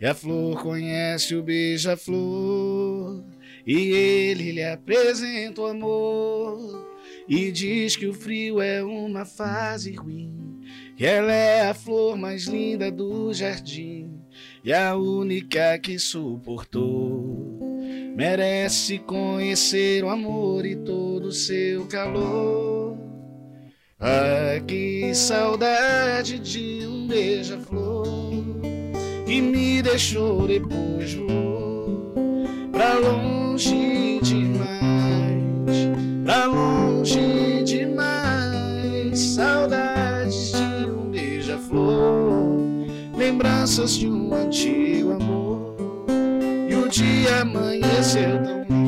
E a flor conhece o beija-flor, e ele lhe apresenta o amor. E diz que o frio é uma fase ruim, que ela é a flor mais linda do jardim, e a única que suportou. Merece conhecer o amor e todo o seu calor. Ah, que saudade de um beija-flor que me deixou depois voou pra longe demais, pra longe demais. Saudades de um beija-flor, lembranças de um antigo amor. E o dia amanheceu tão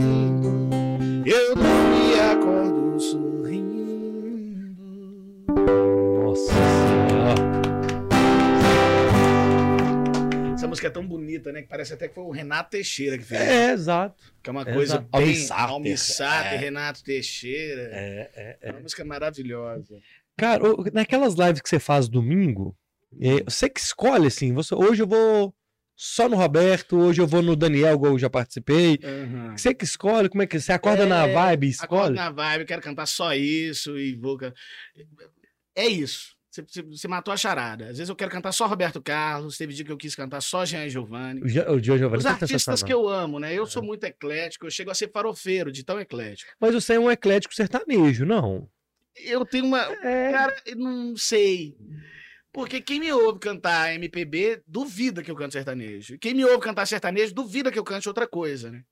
música é tão bonita, né? Que parece até que foi o Renato Teixeira que fez. É, exato. Que é uma Exato. coisa bem... Almissata. Almissata, É. Renato Teixeira. É, é, É uma música maravilhosa. Cara, naquelas lives que você faz domingo, é, você que escolhe, assim, você, hoje eu vou só no Roberto, hoje eu vou no Daniel, igual eu já participei. Você que escolhe, como é que você acorda É, na vibe e Acordo escolhe? na vibe, quero cantar só isso e vou... É isso. Você, você- você matou a charada. Às vezes eu quero cantar só Roberto Carlos, teve dia que eu quis cantar só Jean Giovanni. O Gio Giovanni Os tá artistas que eu amo, né? Eu sou muito eclético, eu chego a ser farofeiro de tão eclético. Mas você é um eclético sertanejo, não? Eu tenho uma... É. Cara, eu não sei. Porque quem me ouve cantar MPB duvida que eu canto sertanejo. Quem me ouve cantar sertanejo duvida que eu cante outra coisa, né?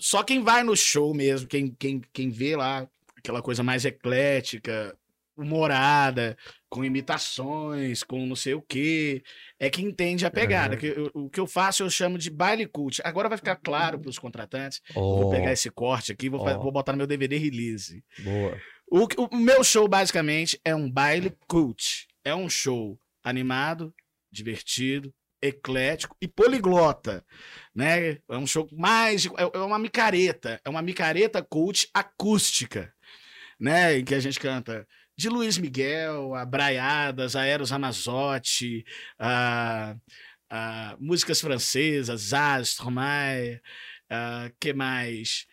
Só quem vai no show mesmo, quem, quem, quem vê lá aquela coisa mais eclética, humorada, com imitações, com não sei o quê, é que entende a pegada. Que eu- o que eu faço eu chamo de baile cult. Agora vai ficar claro para os contratantes. Oh, vou pegar esse corte aqui vou, Ó. vou botar no meu DVD release. boa. O, o meu show, basicamente, é um baile cult. É um show animado, divertido, eclético e poliglota. Né? É um show mais. É é uma micareta. É uma micareta cult acústica. Né? Em que a gente canta de Luiz Miguel, a Braiadas, a Eros a, a músicas francesas, Zaz, Stromae, que mais?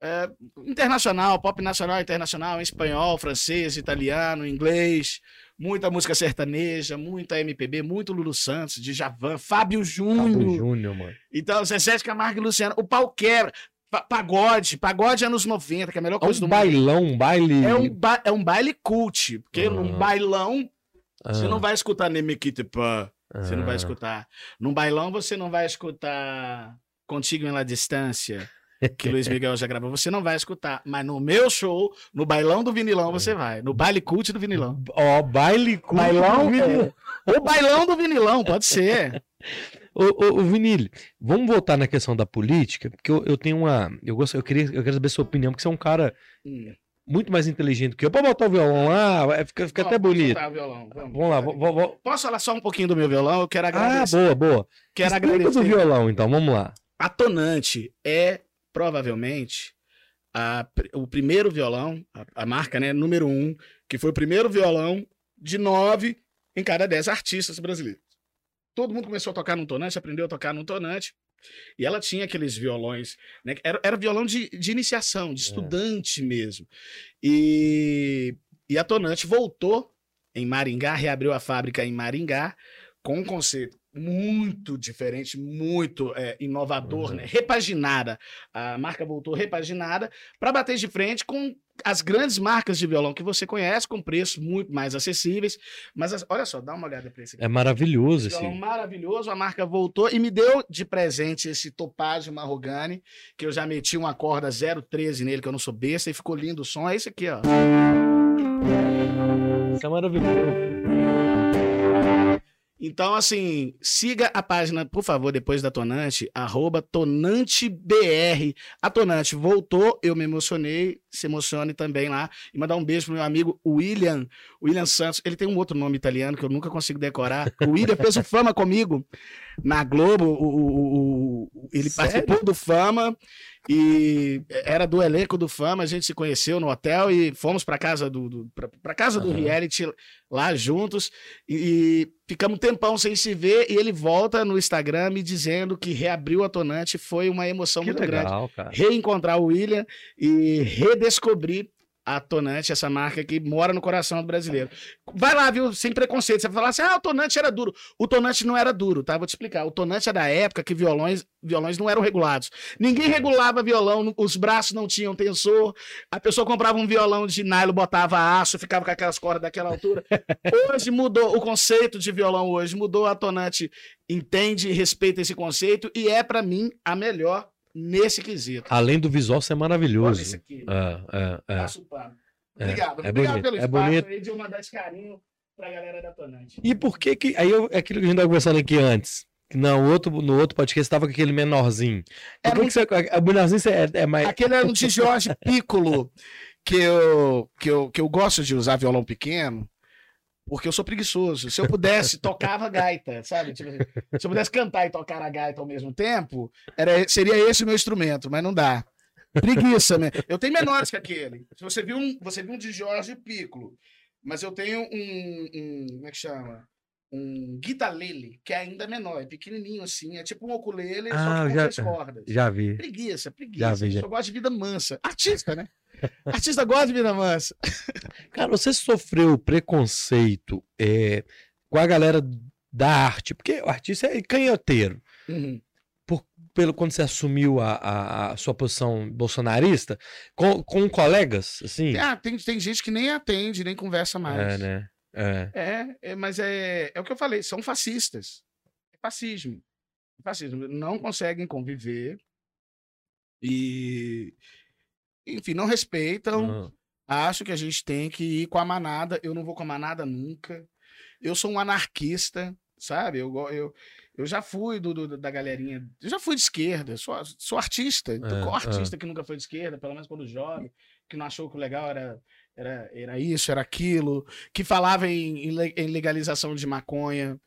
É, internacional, pop nacional, internacional, em espanhol, francês, italiano, inglês, muita música sertaneja, muita MPB, muito Lulu Santos, Djavan, Fábio Júnior. Fábio Júnior, mano. Então, Zezé Camargo e Luciano. O pau quebra. Pa- pagode, pagode anos 90, que é a melhor É coisa do um mundo. bailão, um baile. É um, ba- é um baile cult, porque num Ah. bailão você Ah, não vai escutar Nemiquite Pã, você não vai ah. escutar. Num bailão você não vai escutar Contigo em La Distância, que Luiz Miguel já gravou, você não vai escutar. Mas no meu show, no bailão do vinilão, você vai. No baile cult do vinilão. Ó, baile com Bailão, vinil. O bailão do vinilão, pode ser. Ô, ô, ô, vamos voltar na questão da política, porque eu, eu tenho uma. Eu, gosto, eu, queria, eu quero saber a sua opinião, porque você é um cara Hum. muito mais inteligente que eu. Pode botar o violão lá, fica, fica Ó, até bonito. soltar o violão, vamos. Vamos lá, vou, vou- Posso falar só um pouquinho do meu violão? Eu quero Ah, agradecer. boa, boa. quero Explica do agradecer. violão, então, vamos lá. A Tonante é provavelmente a o primeiro violão, a, a marca, né, número um, que foi o primeiro violão de nove em cada dez artistas brasileiros. Todo mundo começou a tocar num tonante, aprendeu a tocar num tonante. E ela tinha aqueles violões, né? Era, era violão de, de iniciação, de É. estudante mesmo. E, e a Tonante voltou em Maringá, reabriu a fábrica em Maringá, com um conceito muito diferente, muito é, inovador, Uhum. né? repaginada. A marca voltou repaginada para bater de frente com as grandes marcas de violão que você conhece, com preços muito mais acessíveis. Mas as- olha só, dá uma olhada para esse aqui. É maravilhoso esse. Violão maravilhoso, a marca voltou e me deu de presente esse Topázio Marrogane, que eu já meti uma corda 013 nele, que eu não sou besta, e ficou lindo o som. É esse aqui, ó. Isso é maravilhoso. Então, assim, siga a página, por favor, depois da Tonante, arroba TonanteBR. A Tonante voltou, eu me emocionei, se emocione também lá. E mandar um beijo pro meu amigo William, William Santos. Ele tem um outro nome italiano que eu nunca consigo decorar. O William fez o Fama comigo na Globo. O, o, o ele Sério? participou do Fama e era do elenco do Fama, a gente se conheceu no hotel e fomos para casa do, do para casa do reality lá juntos e, e, ficamos um tempão sem se ver e ele volta no Instagram me dizendo que reabriu a Tonante, foi uma emoção que muito legal, grande. Cara. Reencontrar o William e redescobrir a Tonante, essa marca que mora no coração do brasileiro. Vai lá, viu? Sem preconceito. Você vai falar assim: ah, o Tonante era duro. O Tonante não era duro, tá? Vou te explicar. O Tonante é da época que violões, violões não eram regulados. Ninguém regulava violão, os braços não tinham tensor. A pessoa comprava um violão de nylon, botava aço, ficava com aquelas cordas daquela altura. Hoje mudou o conceito de violão, hoje mudou. A Tonante entende e respeita esse conceito e é, para mim, a melhor nesse quesito. Além do visual ser maravilhoso. Olha esse aqui. É, é, é. É, Obrigado. É, Obrigado bonito, pelo é espaço bonito. aí de eu mandar esse carinho pra galera da Tonante. E por que que... Aí eu, é aquilo que a gente tava conversando aqui antes. No outro, no outro podcast estava com aquele menorzinho. Por que, que você, o menorzinho é, é mais. Aquele era um de Jorge Piccolo, que eu, que, eu, que eu gosto de usar violão pequeno. Porque eu sou preguiçoso. Se eu pudesse, tocava gaita, sabe? Tipo, se eu pudesse cantar e tocar a gaita ao mesmo tempo, era, seria esse o meu instrumento, mas não dá. Preguiça, né? Eu tenho menores que aquele. Se você viu um, você viu um de Jorge Piccolo, mas eu tenho um, um como é que chama? Um guitarlele, que é ainda menor, é pequenininho assim, é tipo um ukulele, ah, só que com já, cordas. Já vi. Preguiça, preguiça. Já vi, já. Eu gosto de vida mansa. Artista, né? Artista gosta de vida mansa. Cara, você sofreu preconceito é, com a galera da arte, porque o artista é canhoteiro. Uhum. Por, pelo quando você assumiu a, a, a sua posição bolsonarista, com, com colegas, assim? Ah, tem, tem gente que nem atende, nem conversa mais. É, né? É. É, é mas é, é o que eu falei, são fascistas. É fascismo. É fascismo. Não conseguem conviver. E enfim, não respeitam. Acho que a gente tem que ir com a manada. Eu não vou com a manada nunca. Eu sou um anarquista, sabe? Eu, eu, eu já fui do, do da galerinha. Eu já fui de esquerda. Sou, sou artista. Então, é, qual artista é. que nunca foi de esquerda, pelo menos quando jovem, que não achou que o legal era, era, era isso, era aquilo, que falava em, em legalização de maconha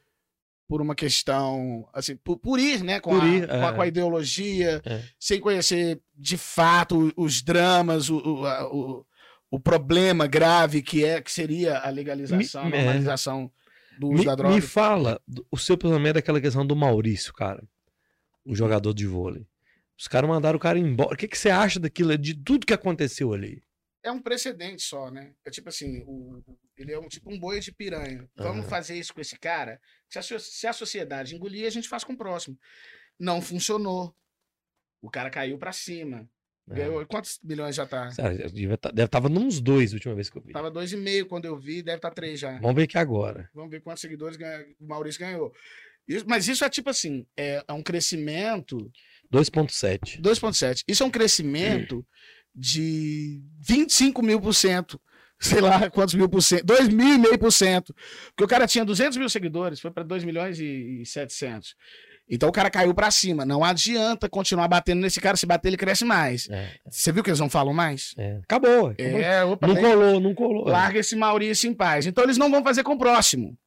por uma questão, assim, por, por ir, né, com, a, ir, com, a, com, a, é. ideologia, é. sem conhecer de fato os dramas, o, o, o, o, problema grave que é que seria a legalização, me, a é. normalização é. do uso me, da droga. Me fala o seu pensamento daquela questão do Maurício, cara, o jogador de vôlei. Os caras mandaram o cara embora. O que, que você acha daquilo, de tudo que aconteceu ali? É um precedente só, né? É tipo assim, o, ele é um tipo um boi de piranha. Vamos uhum. fazer isso com esse cara? Se a, se a sociedade engolir, a gente faz com o próximo. Não funcionou. O cara caiu para cima. É. Ganhou, quantos milhões já tá? Deve estar tá, tava nos dois a última vez que eu vi. Tava dois e meio quando eu vi, deve estar tá três já. Vamos ver aqui agora. Vamos ver quantos seguidores ganha, o Maurício ganhou. Isso, mas isso é tipo assim, é, é um crescimento... 2.7. 2.7. Isso é um crescimento de 25 mil por cento. Sei lá quantos mil por cento. 2 mil e meio por cento. Porque o cara tinha 200 mil seguidores, foi para 2 milhões e 700. Então o cara caiu para cima. Não adianta continuar batendo nesse cara. Se bater, ele cresce mais. É. Você viu que eles não falam mais? É. Acabou. É, opa, não colou, não colou. Larga esse Maurício em paz. Então eles não vão fazer com o próximo.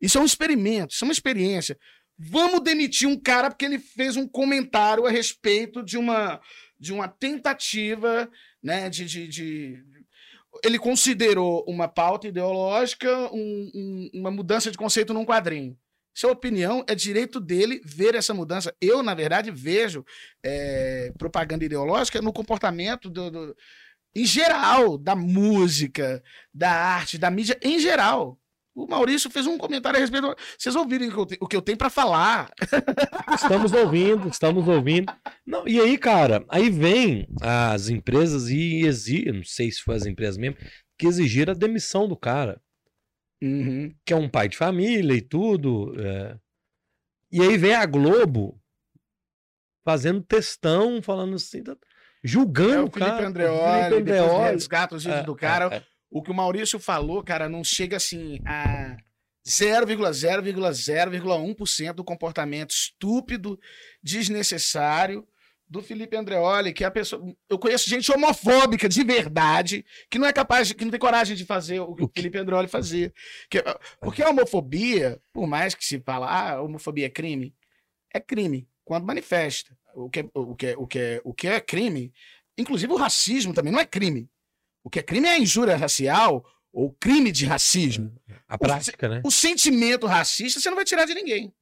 Isso é um experimento, isso é uma experiência. Vamos demitir um cara porque ele fez um comentário a respeito de uma de uma tentativa né, de, de, de ele considerou uma pauta ideológica um, um, uma mudança de conceito num quadrinho. Sua opinião é direito dele ver essa mudança. Eu, na verdade, vejo é, propaganda ideológica no comportamento do, do, em geral da música, da arte, da mídia em geral. O Maurício fez um comentário a respeito. Vocês ouviram o que eu tenho para falar? Estamos ouvindo, estamos ouvindo. Não, e aí, cara, aí vem as empresas e exigem, não sei se foi as empresas mesmo, que exigiram a demissão do cara. Uhum. Que é um pai de família e tudo. É. E aí vem a Globo fazendo textão, falando assim, tá, julgando é, o, o Felipe cara. Andreoli, Felipe Andreoli, resgata os vídeos é, do cara. O que o Maurício falou, cara, não chega assim a, 0,0,0,1% do comportamento estúpido, desnecessário do Felipe Andreoli, que é a pessoa. Eu conheço gente homofóbica de verdade, que não é capaz, de, que não tem coragem de fazer o que o Felipe Andreoli fazia. Que, porque a homofobia, por mais que se fala, ah, homofobia é crime, é crime quando manifesta. O que, é, o, que é, o, que é, o que é crime, inclusive o racismo também não é crime. O que é crime é a injúria racial ou crime de racismo. A prática, o, né? O sentimento racista você não vai tirar de ninguém.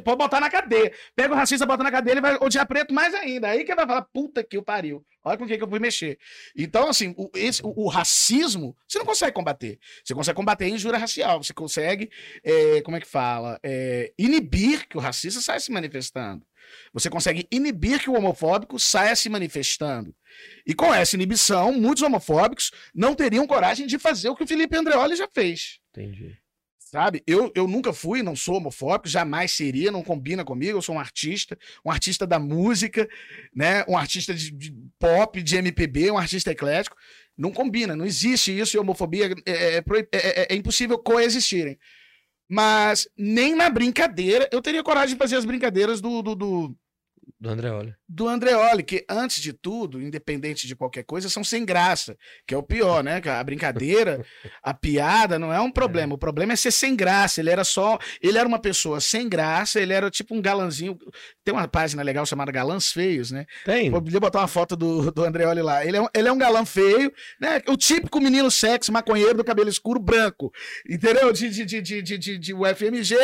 Pode botar na cadeia. Pega o racista, bota na cadeia, ele vai odiar preto mais ainda. Aí que vai falar, puta que o pariu. Olha com quem que eu fui mexer. Então, assim, o, esse, o, o, racismo, você não consegue combater. Você consegue combater a injúria racial. Você consegue, é, como é que fala? É, inibir que o racista saia se manifestando. Você consegue inibir que o homofóbico saia se manifestando. E com essa inibição, muitos homofóbicos não teriam coragem de fazer o que o Felipe Andreoli já fez. Entendi. Sabe? Eu, eu nunca fui, não sou homofóbico, jamais seria, não combina comigo. Eu sou um artista, um artista da música, né? Um artista de, de pop, de MPB, um artista eclético. Não combina, não existe isso e homofobia é, é, é, é, é impossível coexistirem. Mas nem na brincadeira eu teria coragem de fazer as brincadeiras do, do, do do Andreoli. Do Andreoli, que antes de tudo, independente de qualquer coisa, são sem graça, que é o pior, né? A brincadeira, a piada não é um problema. É. O problema é ser sem graça. Ele era só. Ele era uma pessoa sem graça, ele era tipo um galanzinho. Tem uma página legal chamada Galãs Feios, né? Tem. Podia botar uma foto do, do Andreoli lá. Ele é, um, ele é um galã feio, né? O típico menino sexy, maconheiro do cabelo escuro branco. Entendeu? De, de, de, de, de, de, de UFMG.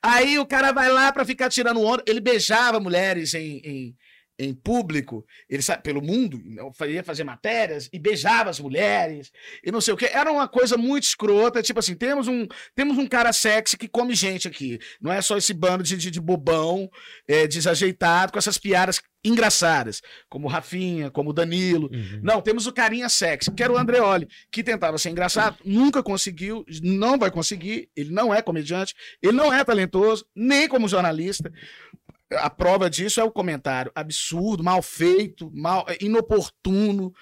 Aí o cara vai lá pra ficar tirando onda. Ele beijava mulheres em em, em público, ele sabe, pelo mundo, ia fazer matérias e beijava as mulheres e não sei o que. Era uma coisa muito escrota, tipo assim, temos um, temos um cara sexy que come gente aqui. Não é só esse bando de, de, de bobão é, desajeitado com essas piadas engraçadas, como o Rafinha, como o Danilo. Uhum. Não, temos o carinha sexy, que era o Andreoli, que tentava ser engraçado, nunca conseguiu, não vai conseguir, ele não é comediante, ele não é talentoso, nem como jornalista a prova disso é o comentário absurdo, mal feito, mal, é, inoportuno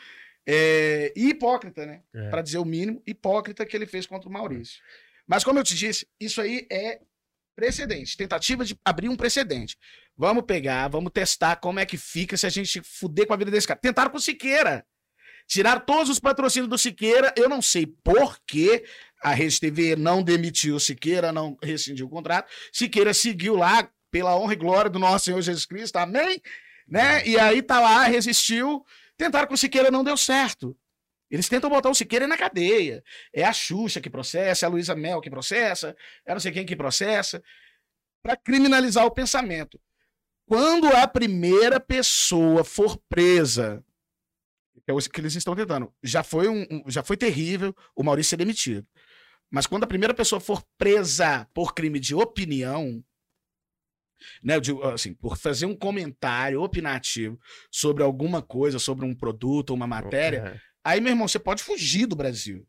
é, e hipócrita, né? É. Para dizer o mínimo, hipócrita que ele fez contra o Maurício. Mas como eu te disse, isso aí é precedente, tentativa de abrir um precedente. Vamos pegar, vamos testar como é que fica se a gente fuder com a vida desse cara. Tentaram com o Siqueira. Tirar todos os patrocínios do Siqueira, eu não sei por que a Rede TV não demitiu o Siqueira, não rescindiu o contrato. Siqueira seguiu lá pela honra e glória do nosso Senhor Jesus Cristo, amém? Né? E aí tá lá, resistiu, tentaram com o Siqueira, não deu certo. Eles tentam botar o Siqueira na cadeia. É a Xuxa que processa, é a Luísa Mel que processa, é não sei quem que processa, para criminalizar o pensamento. Quando a primeira pessoa for presa, é o que eles estão tentando, já foi, um, já foi terrível o Maurício ser demitido. Mas quando a primeira pessoa for presa por crime de opinião, né, de, assim, por fazer um comentário opinativo sobre alguma coisa, sobre um produto uma matéria, é. aí, meu irmão, você pode fugir do Brasil.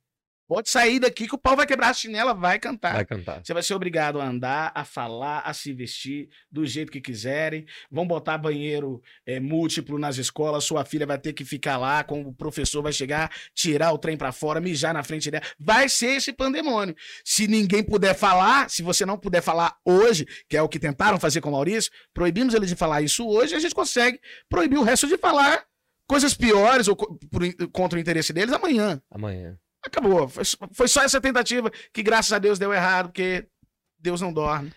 Pode sair daqui que o pau vai quebrar a chinela, vai cantar. Vai cantar. Você vai ser obrigado a andar, a falar, a se vestir do jeito que quiserem. Vão botar banheiro é, múltiplo nas escolas. Sua filha vai ter que ficar lá, com o professor vai chegar, tirar o trem para fora, mijar na frente dela. Vai ser esse pandemônio. Se ninguém puder falar, se você não puder falar hoje, que é o que tentaram fazer com o Maurício, proibimos ele de falar isso hoje, a gente consegue proibir o resto de falar coisas piores ou por, contra o interesse deles amanhã. Amanhã. Acabou. Foi, foi só essa tentativa que, graças a Deus, deu errado, porque Deus não dorme.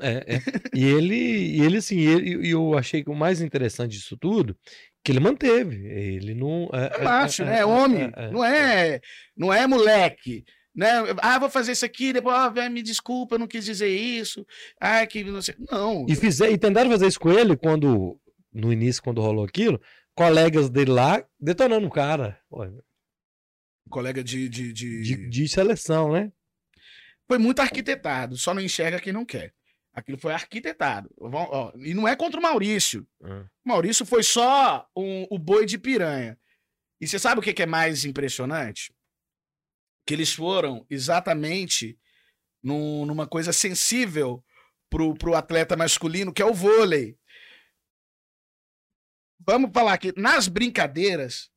É, é. e ele, e ele assim, e eu achei que o mais interessante disso tudo, que ele manteve. Ele não. É, é macho, é, né? É homem. não é, não é moleque. Né? Ah, vou fazer isso aqui, depois, ah, me desculpa, eu não quis dizer isso. Ah, que não sei. Não. E, fizer, e tentaram fazer isso com ele quando, no início, quando rolou aquilo, colegas dele lá detonando o cara. Olha, colega de de, de... de, de seleção, né? Foi muito arquitetado, só não enxerga quem não quer. Aquilo foi arquitetado. E não é contra o Maurício. Uhum. Maurício foi só um, o boi de piranha. E você sabe o que é mais impressionante? Que eles foram exatamente num, numa coisa sensível pro, pro atleta masculino, que é o vôlei. Vamos falar que nas brincadeiras,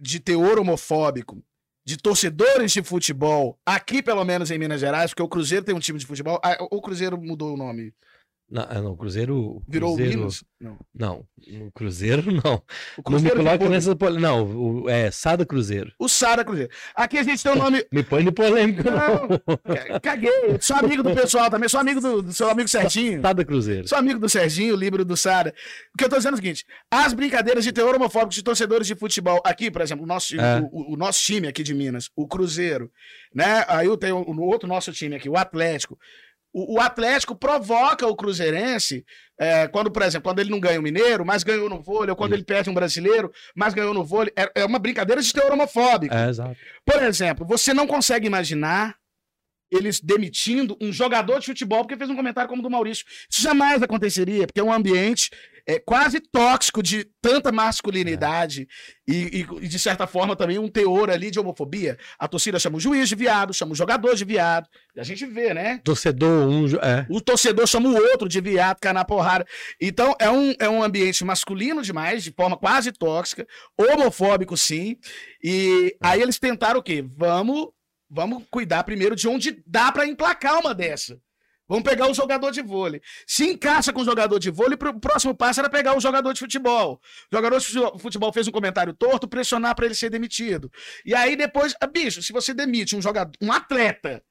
de teor homofóbico de torcedores de futebol, aqui pelo menos em Minas Gerais, porque o Cruzeiro tem um time de futebol. Ah, o Cruzeiro mudou o nome. Não, é, não, o Cruzeiro. Virou o Cruzeiro, Minas? Não. Não, no Cruzeiro não. O Não me Cruzeiro coloque ficou- nessa. pol- Não, o- é Sada Cruzeiro. O Sara Cruzeiro. Aqui a gente tem o nome. Me põe de polêmica, não. Ca- Caguei. Sou amigo do pessoal também. Sou amigo do, do seu amigo Serginho. Sada Cruzeiro. Sou amigo do Serginho, livro do Sara. O que eu tô dizendo é o seguinte: as brincadeiras de teor homofóbico de torcedores de futebol aqui, por exemplo, o nosso, time- É. o, o nosso time aqui de Minas, o Cruzeiro, né? Aí eu tenho o, o outro nosso time aqui, o Atlético. O, o Atlético provoca o Cruzeirense é, quando, por exemplo, quando ele não ganha o Mineiro, mas ganhou no vôlei, ou quando ele perde um brasileiro, mas ganhou no vôlei. É, é uma brincadeira de teor homofóbico. É, exato. Por exemplo, você não consegue imaginar eles demitindo um jogador de futebol porque fez um comentário como o do Maurício. Isso jamais aconteceria, porque é um ambiente é, quase tóxico de tanta masculinidade e, e, e, de certa forma, também um teor ali de homofobia. A torcida chama o juiz de viado, chama o jogador de viado. E a gente vê, né? Torcedor, um. É. O torcedor chama o outro de viado, cai na porrada. Então, é um, é um ambiente masculino demais, de forma quase tóxica, homofóbico, sim. E aí eles tentaram o quê? Vamos, vamos cuidar primeiro de onde dá pra emplacar uma dessa. Vamos pegar o jogador de vôlei. Se encaixa com o jogador de vôlei, o próximo passo era pegar o jogador de futebol. O jogador de fu- futebol fez um comentário torto, pressionar pra ele ser demitido. E aí depois, bicho, se você demite um jogador, um atleta,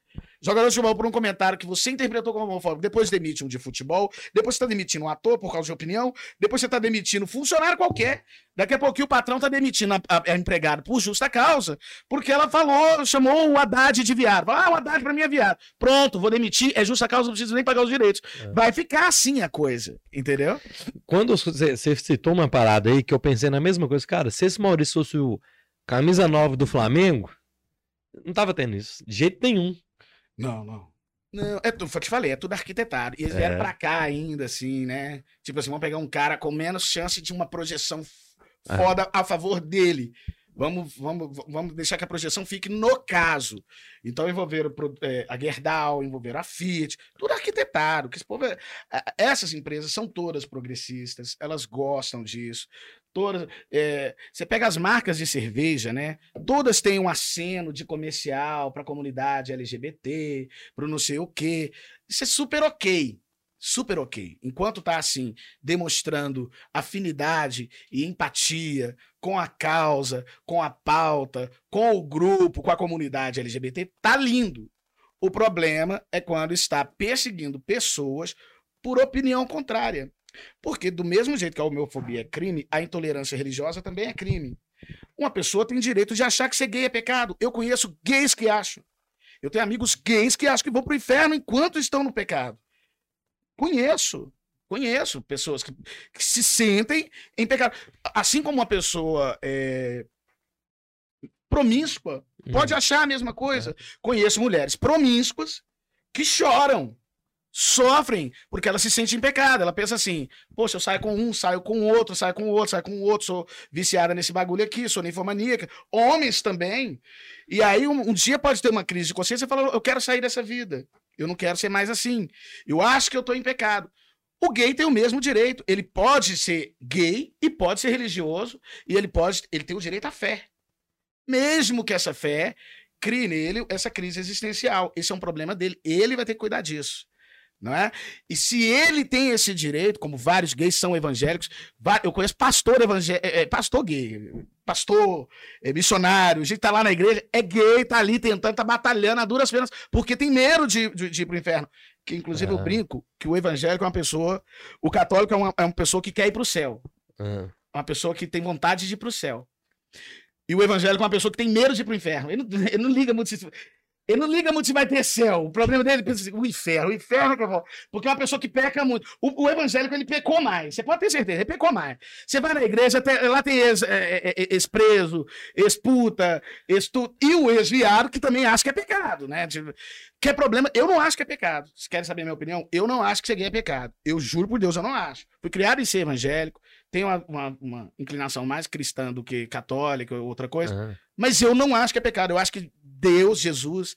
jogador de futebol por um comentário que você interpretou como homofóbico, depois demite um de futebol, depois você tá demitindo um ator por causa de opinião, depois você tá demitindo um funcionário qualquer. Daqui a pouquinho o patrão tá demitindo a, a, a empregada por justa causa, porque ela falou, chamou o Haddad de viado. Ah, o Haddad pra mim é viado. Pronto, vou demitir, é justa causa, não preciso nem pagar os direitos. É. Vai ficar assim a coisa, entendeu? Quando você você citou uma parada aí que eu pensei na mesma coisa, cara, se esse Maurício fosse o camisa 9 do Flamengo, não tava tendo isso. De jeito nenhum. Não, não. Não, é tudo, foi o que eu te falei, é tudo arquitetado. E eles É. vieram pra cá ainda, assim, né? Tipo assim, vamos pegar um cara com menos chance de uma projeção É. foda a favor dele. Vamos, vamos, vamos deixar que a projeção fique no caso. Então envolveram é, a Gerdau, envolveram a Fiat, tudo arquitetado. Que esse povo é- essas empresas são todas progressistas, elas gostam disso. Todas, é, você pega as marcas de cerveja, né? Todas têm um aceno de comercial para a comunidade LGBT, para não sei o quê. Isso é super ok. Super ok. Enquanto tá assim, demonstrando afinidade e empatia com a causa, com a pauta, com o grupo, com a comunidade LGBT, tá lindo. O problema é quando está perseguindo pessoas por opinião contrária. Porque, do mesmo jeito que a homofobia é crime, a intolerância religiosa também é crime. Uma pessoa tem direito de achar que ser gay é pecado. Eu conheço gays que acham. Eu tenho amigos gays que acham que vão pro inferno enquanto estão no pecado. Conheço. Conheço pessoas que, que se sentem em pecado. Assim como uma pessoa é, promíscua pode achar a mesma coisa. Conheço mulheres promíscuas que choram, sofrem, porque ela se sente em pecado. Ela pensa assim: poxa, eu saio com um, saio com outro, saio com outro, saio com outro, sou viciada nesse bagulho aqui, sou ninfomaníaca. Homens também. E aí, um, um dia pode ter uma crise de consciência e falar: eu quero sair dessa vida. Eu não quero ser mais assim. Eu acho que eu tô em pecado. O gay tem o mesmo direito. Ele pode ser gay e pode ser religioso e ele pode, ele tem o direito à fé. Mesmo que essa fé crie nele essa crise existencial. Esse é um problema dele. Ele vai ter que cuidar disso. Não é? E se ele tem esse direito, como vários gays são evangélicos, va- eu conheço pastor evangélico, pastor gay, pastor é, missionário, gente que tá lá na igreja, é gay, tá ali tentando, tá batalhando a duras penas, porque tem medo de, de, de ir pro inferno. Que inclusive eu Ah. brinco que o evangélico é uma pessoa, o católico é uma, é uma pessoa que quer ir pro céu Ah, uma pessoa que tem vontade de ir pro céu. E o evangélico é uma pessoa que tem medo de ir pro inferno. Ele não, ele não liga muito se. Ele não liga muito se vai ter céu. O problema dele é assim, o inferno, o inferno é que eu vou. Porque é uma pessoa que peca muito. O, o evangélico, ele pecou mais. Você pode ter certeza, ele pecou mais. Você vai na igreja, tem- lá tem ex- é, é, é, ex-preso, ex-puta, ex-tu, e o ex-viado, que também acha que é pecado, né? Tipo, que é problema. Eu não acho que é pecado. Se querem saber a minha opinião, eu não acho que gay é pecado. Eu juro por Deus, eu não acho. Fui criado em ser evangélico, tenho uma, uma- uma inclinação mais cristã do que católica ou outra coisa, ah. Mas eu não acho que é pecado. Eu acho que Deus, Jesus,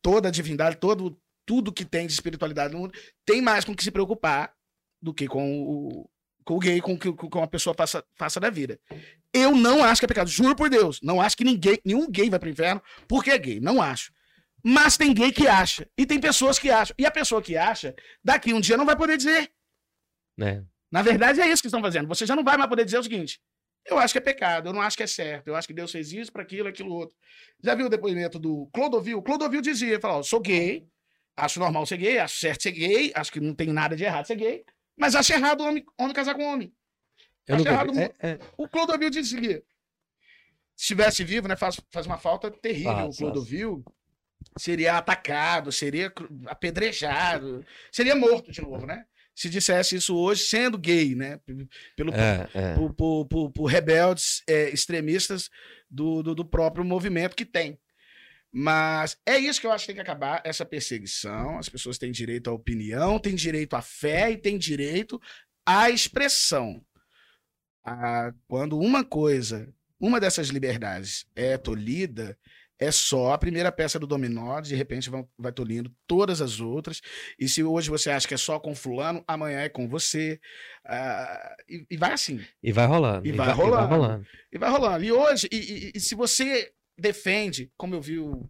toda a divindade, todo, tudo que tem de espiritualidade no mundo, tem mais com o que se preocupar do que com o, com o gay, com o que com uma pessoa faça, faça da vida. Eu não acho que é pecado, juro por Deus. Não acho que ninguém, nenhum gay vai pro inferno porque é gay. Não acho. Mas tem gay que acha. E tem pessoas que acham. E a pessoa que acha, daqui um dia não vai poder dizer. Né? Na verdade, é isso que estão fazendo. Você já não vai mais poder dizer o seguinte: eu acho que é pecado, eu não acho que é certo, eu acho que Deus fez isso para aquilo, aquilo outro. Já viu o depoimento do Clodovil? Clodovil dizia: falou, sou gay, acho normal ser gay, acho certo ser gay, acho que não tem nada de errado ser gay, mas acho errado homem, homem casar com homem. Eu Acho errado. É, é. O Clodovil dizia: se estivesse vivo, né, faz, faz uma falta terrível. O Clodovil seria atacado, seria apedrejado, seria morto de novo, né? Se dissesse isso hoje, sendo gay, né? Pelo, É, é. por, por- por- por rebeldes é, extremistas do, do, do próprio movimento que tem. Mas é isso que eu acho que tem que acabar, essa perseguição. As pessoas têm direito à opinião, têm direito à fé e têm direito à expressão. Ah, quando uma coisa, uma dessas liberdades é tolhida, é só a primeira peça do dominó, de repente vão- vai tolhindo todas as outras. E se hoje você acha que é só com fulano, amanhã é com você. Ah, e, e vai assim. E vai rolando. E vai rolando. rolando. E vai rolando. E hoje, e, e- e se você defende, como eu vi o-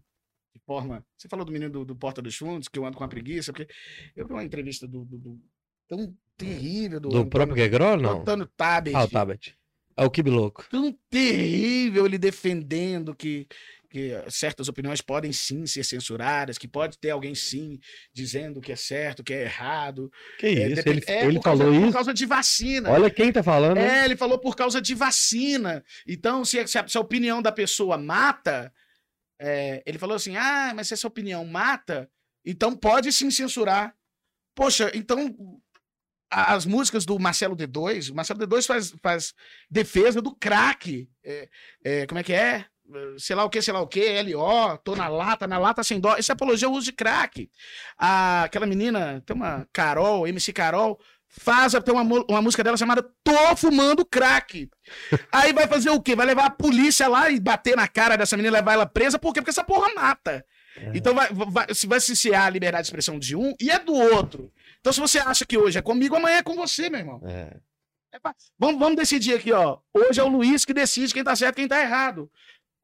de forma. Você falou do menino do, do Porta dos Fundos, que eu ando com a preguiça, porque eu vi uma entrevista do, do- do- tão terrível do, Do próprio Guegrol, do não? Antônio Tabet. Ah, o Tabet. É o Kibe Louco. Tão terrível ele defendendo que, que certas opiniões podem sim ser censuradas, que pode ter alguém sim dizendo que é certo, que é errado. Que É, isso? Ele, é, ele por causa- falou Por isso? causa de vacina. Olha quem tá falando. hein? É, ele falou por causa de vacina. Então, se, a- se a, se a opinião da pessoa mata, é, ele falou assim: ah, mas se essa opinião mata, então pode sim censurar. Poxa, então as músicas do Marcelo D2, o Marcelo D2 faz, faz defesa do crack. É, é, como é que é? Sei lá o que, sei lá o que, LO, tô na lata, na lata sem dó. Isso é apologia ao uso de crack. A- aquela menina, tem uma Carol, MC Carol, faz tem uma, uma música dela chamada Tô Fumando Crack. Aí vai fazer o quê? Vai levar a polícia lá e bater na cara dessa menina, levar ela presa, por quê? Porque essa porra mata. É. Então vai, vai, se vai ciciar a liberdade de expressão de um e é do outro. Então se você acha que hoje é comigo, amanhã é com você, meu irmão. É. É pra- Vamos, vamos decidir aqui, ó. Hoje é o Luiz que decide quem tá certo e quem tá errado.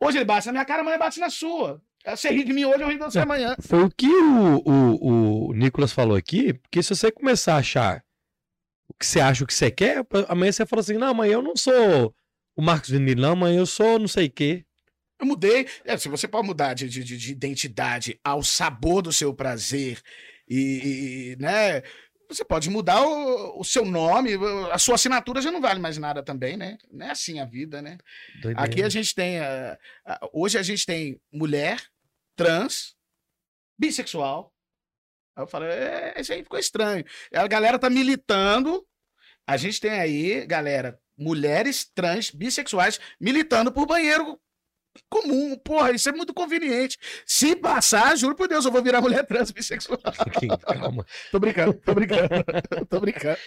Hoje ele bate na minha cara, amanhã bate na sua. Você ri de mim hoje, eu ri de você amanhã. Foi o que o, o, o Nicolas falou aqui, porque se você começar a achar o que você acha, o que você quer, amanhã você fala assim, não, amanhã eu não sou o Marcos Vinildo, não, amanhã eu sou não sei o quê. Eu mudei. É, se você pode mudar de, de, de- de identidade ao sabor do seu prazer e, e, né? Você pode mudar o, o seu nome, a sua assinatura já não vale mais nada também, né? Não é assim a vida, né? Doideira. Aqui a gente tem. ah, ah, hoje a gente tem mulher, trans, bissexual. Aí eu falei, é, isso aí ficou estranho. A galera tá militando. A gente tem aí, galera, mulheres trans, bissexuais, militando por banheiro comum. Porra, isso é muito conveniente. Se passar, juro por Deus, eu vou virar mulher trans bissexual. Calma. tô brincando, tô brincando. tô brincando.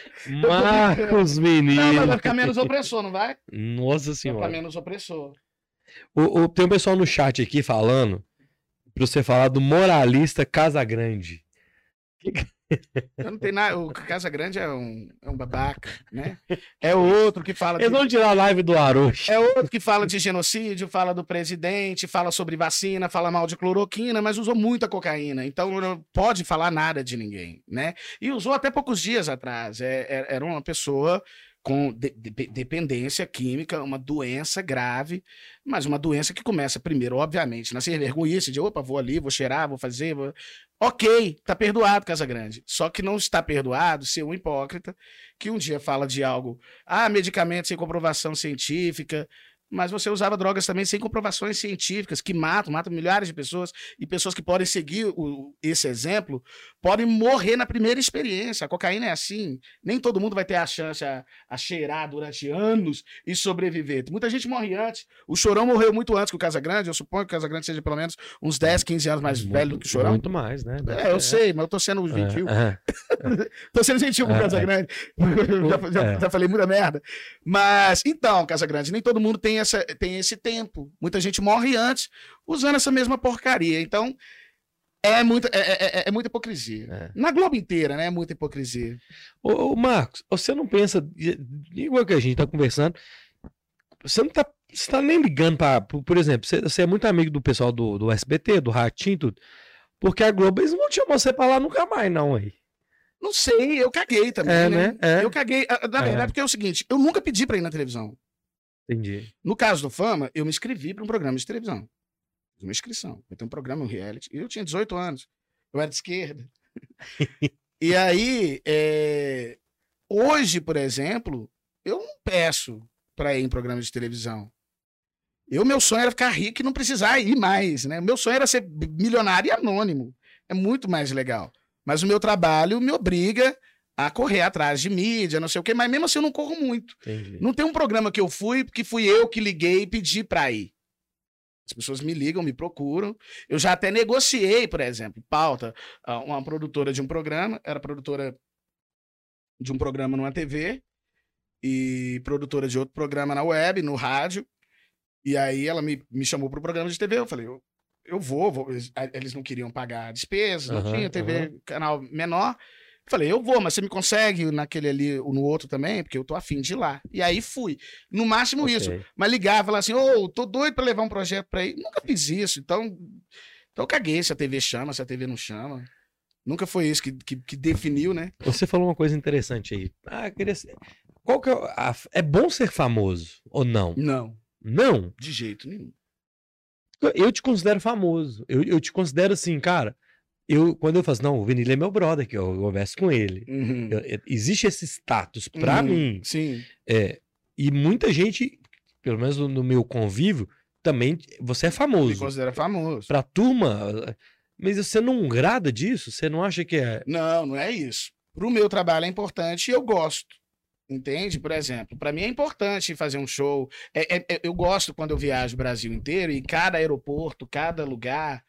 Marcos Não, Vinildo. mas vai ficar menos opressor, não vai? Nossa Vai ficar senhora. menos opressor. O, o- tem um pessoal no chat aqui falando pra você falar do moralista Casagrande. Eu não tenho nada. O Casa Grande é um, é um babaca, né? É outro que fala. de- Eles vão tirar a live do Aroche. É outro que fala de genocídio, fala do presidente, fala sobre vacina, fala mal de cloroquina, mas usou muita cocaína. Então não pode falar nada de ninguém, né? E usou até poucos dias atrás. É- é- era uma pessoa com de- de- dependência química, uma doença grave, mas uma doença que começa primeiro, obviamente, na vergonhice de opa, vou ali, vou cheirar, vou fazer. Vou... Ok, tá perdoado, Casa Grande. Só que não está perdoado ser um hipócrita que um dia fala de algo, ah, medicamento sem comprovação científica, mas você usava drogas também sem comprovações científicas, que matam, matam milhares de pessoas, e pessoas que podem seguir o- esse exemplo podem morrer na primeira experiência. A cocaína é assim. Nem todo mundo vai ter a chance a, a cheirar durante anos e sobreviver. Muita gente morre antes. O Chorão morreu muito antes que o Casagrande. Eu suponho que o Casagrande seja pelo menos uns 10, 15 anos mais velho do que o Chorão. Muito mais, né? É, eu sei, mas eu tô sendo gentil. É, Tô sendo gentil com o É, é. Casagrande. já, já, É. já falei muita merda. Mas, então, Casagrande, nem todo mundo tem, essa, tem esse tempo. Muita gente morre antes usando essa mesma porcaria. Então, É muita, é, é, é- é muita hipocrisia. É. Na Globo inteira, né? É muita hipocrisia. Ô, ô, Marcos, você não pensa, igual que a gente tá conversando, você não tá, você tá nem ligando pra, por, exemplo, você, você é muito amigo do pessoal do, do SBT, do Ratinho, tudo, porque a Globo, eles não vão te chamar você pra lá nunca mais, não, aí. Não sei, eu caguei também. É, né? né? É. Eu caguei. Na É. verdade, porque é o seguinte: eu nunca pedi pra ir na televisão. Entendi. No caso do Fama, eu me inscrevi para um programa de televisão. Fiz Uma inscrição. Eu tenho um programa, um reality. E eu tinha 18 anos. Eu era de esquerda. e aí, é, hoje, por exemplo, eu não peço para ir em programa de televisão. Eu, meu sonho era ficar rico e não precisar ir mais, né? Meu sonho era ser milionário e anônimo. É muito mais legal. Mas o meu trabalho me obriga a correr atrás de mídia, não sei o quê, mas mesmo assim eu não corro muito. Entendi. Não tem um programa que eu fui, que fui eu que liguei e pedi pra ir. As pessoas me ligam, me procuram. Eu já até negociei, por exemplo, pauta. ah, Uma produtora de um programa, era produtora de um programa numa TV e produtora de outro programa na web, no rádio. E aí ela me, me chamou para o programa de TV. Eu falei, eu, eu vou, vou. Eles, a- não queriam pagar despesas, não Aham, tinha TV, aham. canal menor. Falei, eu vou, mas você me consegue naquele ali, ou no outro também, porque eu tô afim de ir lá. E aí fui. No máximo isso. Ok. Mas ligar, falar assim, ô, tô doido pra levar um projeto pra ir. Nunca fiz isso, então. Então eu caguei se a TV chama, se a TV não chama. Nunca foi isso que, que, que definiu, né? Você falou uma coisa interessante aí. Ah, queria ser... Qual que é, a- é bom ser famoso ou não? Não, Não. de jeito nenhum. Eu te considero famoso. Eu, eu te considero assim, cara. Eu, quando eu falo assim, não, o Vinícius é meu brother, que eu converso com ele. Uhum. Eu- eu- existe esse status pra Uhum, mim. Sim. É, e muita gente, pelo menos no, no meu convívio, também você é Me famoso. considera famoso. Pra turma, mas você não grada disso? Você não acha que é. Não, não é isso. Pro meu trabalho é importante e eu gosto. Entende? Por exemplo, pra mim é importante fazer um show. É- é- é- eu gosto quando eu viajo o Brasil inteiro e cada aeroporto, cada lugar,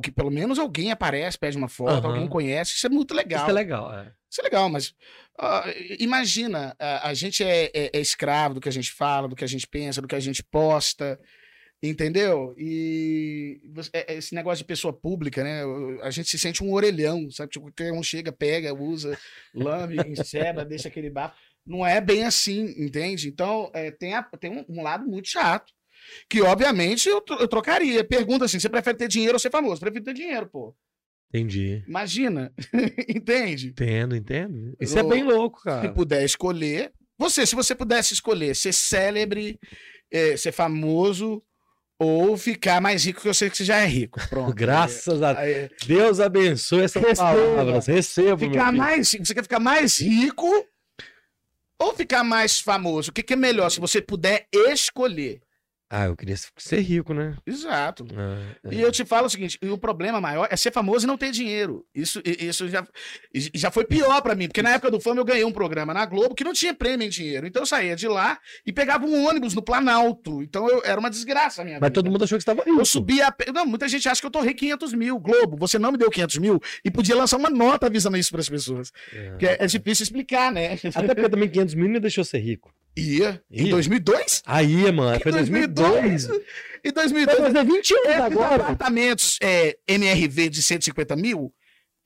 que pelo menos alguém aparece, pede uma foto, Aham. alguém conhece. Isso é muito legal. Isso é legal. É. Isso é legal, mas ah, imagina, a, a gente é, é- é escravo do que a gente fala, do que a gente pensa, do que a gente posta, entendeu? E é- é esse negócio de pessoa pública, né? A gente se sente um orelhão, sabe? Tipo, qualquer um chega, pega, usa, lambe, enceba, deixa aquele bafo. Não é bem assim, entende? Então, é, tem, a- tem um, um lado muito chato. Que, obviamente, eu, tro- eu trocaria. Pergunta assim: você prefere ter dinheiro ou ser famoso? Prefiro ter dinheiro, pô. Entendi. Imagina. Entende? Entendo, entendo. Isso é Eu- bem louco, Se cara. puder escolher. Você, se você pudesse escolher ser célebre, eh, ser famoso ou ficar mais rico, que eu sei que você já é rico. Pronto. Graças a É, é, Deus abençoe essas Receba. palavras. Receba. ficar mais, você quer ficar mais rico ou ficar mais famoso? O que, que é melhor se você puder escolher? Ah, eu queria ser rico, né? Exato. Ah, é. E eu te falo o seguinte, o problema maior é ser famoso e não ter dinheiro. Isso, isso já, já foi pior pra mim, porque na época do Fama eu ganhei um programa na Globo que não tinha prêmio em dinheiro. Então eu saía de lá e pegava um ônibus no Planalto. Então eu, era uma desgraça a minha Mas vida. todo mundo achou que você estava rico. Eu subia. Não, muita gente acha que eu torrei 500 mil. Globo, você não me deu 500 mil e podia lançar uma nota avisando isso para as pessoas. É. Que é, é difícil explicar, né? Até porque também 500 mil não deixou ser rico. Ia. Em Ia? 2002? Aí, mano, Em foi 2002. Em 2002. Vai fazer 20 anos Esses agora. apartamentos é, MRV de 150 mil,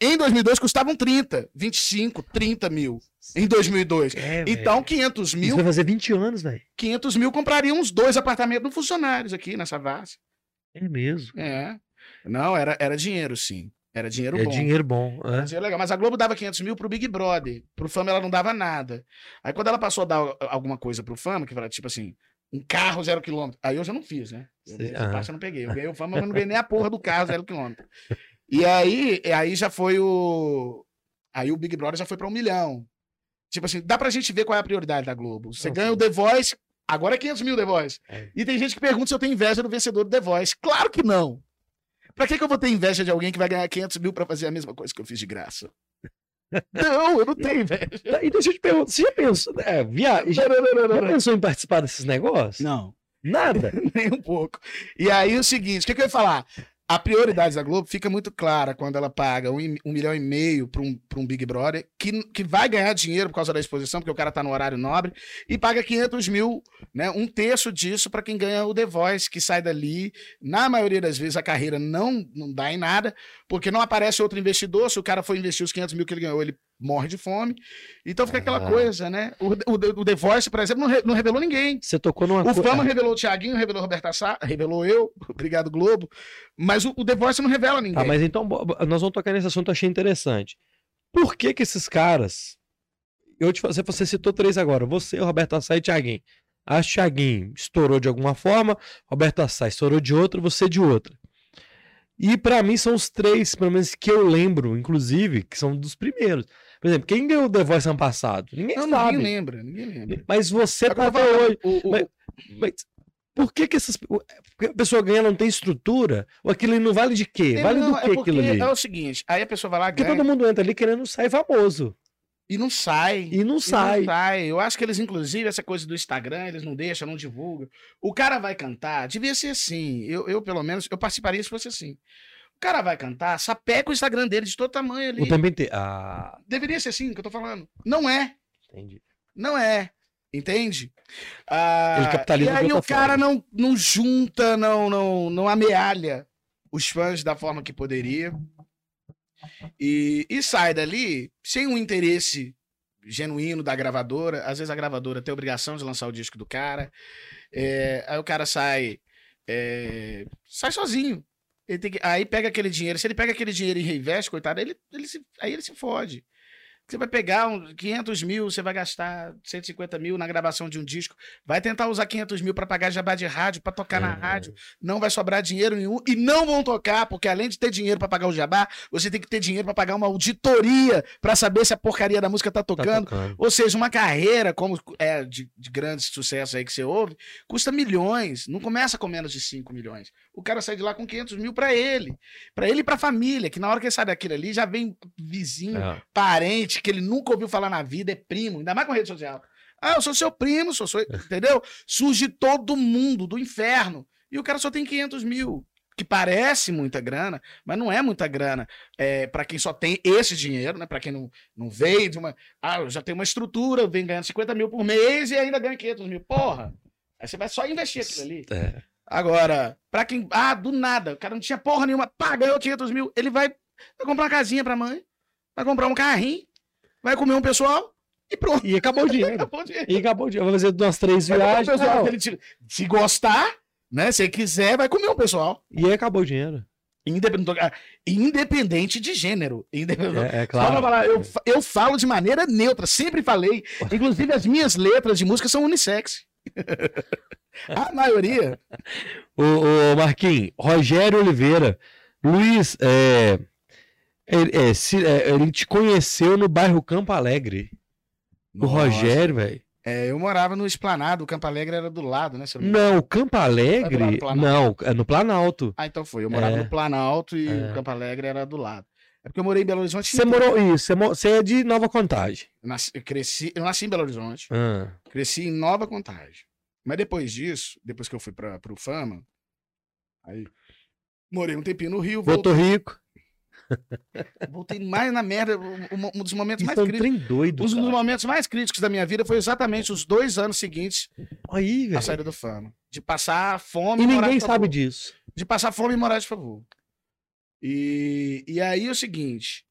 em 2002 custavam 30, 25, 30 mil. Em 2002. É, Então, velho. 500 Isso mil, vai fazer 20 anos, velho. 500 mil compraria uns dois apartamentos no funcionários aqui nessa base. É mesmo. É. Não, era, era dinheiro, sim. Era dinheiro É bom. dinheiro bom. Era É. dinheiro legal. Mas a Globo dava 500 mil pro Big Brother. Pro Fama ela não dava nada. Aí quando ela passou a dar alguma coisa pro Fama, que era tipo assim, um carro zero quilômetro. Aí eu já não fiz, né? Eu, essa aham. parte eu não peguei. Eu ganhei o Fama, mas não ganhei nem a porra do carro zero quilômetro. E aí, aí já foi o... Aí o Big Brother já foi pra um milhão. Tipo assim, dá pra gente ver qual é a prioridade da Globo. Você ganha sim. o The Voice, agora é 500 mil The Voice. É. E tem gente que pergunta se eu tenho inveja do vencedor do The Voice. Claro que não. Pra que, que eu vou ter inveja de alguém que vai ganhar 500 mil pra fazer a mesma coisa que eu fiz de graça? Não, eu não tenho inveja. E deixa eu te perguntar, você já pensou, é, via... já, Não, não, não, já pensou em participar desses negócios? Não, Nada. nem um pouco. E aí o seguinte, o que, que eu ia falar? A prioridade da Globo fica muito clara quando ela paga um, um milhão e meio para um, um Big Brother, que, que vai ganhar dinheiro por causa da exposição, porque o cara tá no horário nobre, e paga 500 mil, né? Um terço disso para quem ganha o The Voice, que sai dali. Na maioria das vezes a carreira não, não dá em nada, porque não aparece outro investidor. Se o cara for investir os 500 mil que ele ganhou, ele morre de fome. Então fica aquela Ah. coisa, né? O, o, o The Voice, por exemplo, não, re- não revelou ninguém. Você tocou numa O. Fama revelou o Thiaguinho, revelou o Roberta Sá, revelou eu, obrigado Globo, mas o, o The Voice não revela ninguém. Ah, mas então nós vamos tocar nesse assunto, achei interessante. Por que que esses caras. Eu te, você, você citou três agora. Você, o Roberto Assai e Thiaguinho. Acho que Thiaguinho estourou de alguma forma, Roberto Assai estourou de outra, você de outra. E pra mim são os três, pelo menos que eu lembro, inclusive, que são dos primeiros. Por exemplo, quem ganhou o The Voice ano passado? Ninguém não, sabe. ninguém lembra, ninguém lembra. Mas você É que tá até hoje. o- o- Mas- Mas por que que essas. Porque a pessoa ganha não tem estrutura? Ou aquilo ali não vale de quê? Vale não, do é que porque aquilo ali? É o seguinte, aí a pessoa vai lá, Porque ganha todo mundo entra ali querendo sair famoso. e não sai. E não E sai. não sai. Eu acho que eles, inclusive, essa coisa do Instagram, eles não deixam, não divulgam. O cara vai cantar, devia ser assim. Eu, eu pelo menos, eu participaria se fosse assim. O cara vai cantar, sapeca o Instagram dele de todo tamanho ali. O tempo inteiro. Ah, Deveria ser assim que eu tô falando. Não é. entendi. Não é. Entende? Ah, Ele capitaliza e aí o cara forma. não, não junta, não, não, não amealha os fãs da forma que poderia. E, e sai dali sem um interesse genuíno da gravadora. Às vezes a gravadora tem a obrigação de lançar o disco do cara. É, aí o cara sai. é, sai sozinho. Ele tem que- aí pega aquele dinheiro. Se ele pega aquele dinheiro e reinveste, coitado, ele, ele se- aí ele se fode. Você vai pegar um, 500 mil, você vai gastar 150 mil na gravação de um disco, vai tentar usar 500 mil para pagar jabá de rádio, para tocar na Uhum. rádio, não vai sobrar dinheiro nenhum e não vão tocar, porque além de ter dinheiro para pagar o jabá, você tem que ter dinheiro para pagar uma auditoria para saber se a porcaria da música tá Tá tocando. tocando. Ou seja, uma carreira como é de, de grandes sucessos aí que você ouve, custa milhões. Não começa com menos de 5 milhões. O cara sai de lá com 500 mil para ele. para ele e pra família, que na hora que ele sai daquilo ali, já vem vizinho, É. parente, que ele nunca ouviu falar na vida, é primo, ainda mais com rede social. Ah, eu sou seu primo, sou, sou entendeu? Surge todo mundo do inferno. E o cara só tem 500 mil. Que parece muita grana, mas não é muita grana. É, para quem só tem esse dinheiro, né? Para quem não, não veio de uma. Ah, eu já tenho uma estrutura, venho ganhando 50 mil por mês e ainda ganho 500 mil. Porra! Aí você vai só investir aquilo ali. É. Agora, pra quem. Ah, do nada, o cara não tinha porra nenhuma, pá, ganhou 500 mil. Ele vai, vai comprar uma casinha pra mãe, vai comprar um carrinho, vai comer um pessoal e pronto. E acabou o dinheiro. Acabou o dinheiro. E acabou o dinheiro. Vai fazer umas três viagens. pessoal, te- se gostar, né? Se quiser, vai comer um pessoal. E aí acabou o dinheiro. Independente, ah, independente de gênero. Independente. É, é claro. falar, eu, eu falo de maneira neutra, sempre falei. Inclusive, as minhas letras de música são unissex. A maioria. Ô, ô Marquinhos, Rogério Oliveira. Luiz, é, ele, é, é, ele te conheceu no bairro Campo Alegre. O Rogério, velho. É, eu morava no Esplanado, o Campo Alegre era do lado, né? não Não, Campo É Alegre. Planalto. Não, é no Planalto. Ah, então foi. Eu morava É. no Planalto e É. o Campo Alegre era do lado. É porque eu morei em Belo Horizonte. Você morou. Isso, você, é de Nova Contagem. Eu nasci, eu cresci, eu nasci em Belo Horizonte, Ah, cresci em Nova Contagem. Mas depois disso, depois que eu fui para pro Fama, aí morei um tempinho no Rio, voltei, Voltou rico. Voltei mais na merda. Um, um dos momentos Isso mais é um críticos. trem doido. Um dos cara. momentos mais críticos da minha vida foi exatamente os dois anos seguintes Aí, à velho. saída do Fama. De passar fome E morar ninguém sabe disso. de passar fome e morar de favor. E, e aí é o seguinte.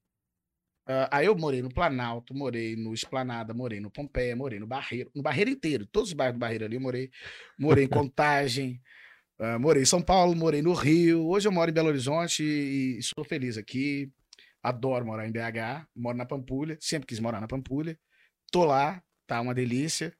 ah, aí eu morei no Planalto, morei no Esplanada, morei no Pompeia, morei no Barreiro, no Barreiro inteiro, todos os bairros do Barreiro ali eu morei. Morei em Contagem, ah, morei em São Paulo, morei no Rio. Hoje eu moro em Belo Horizonte e, e sou feliz aqui. Adoro morar em BH, moro na Pampulha, sempre quis morar na Pampulha. Tô lá, tá uma delícia.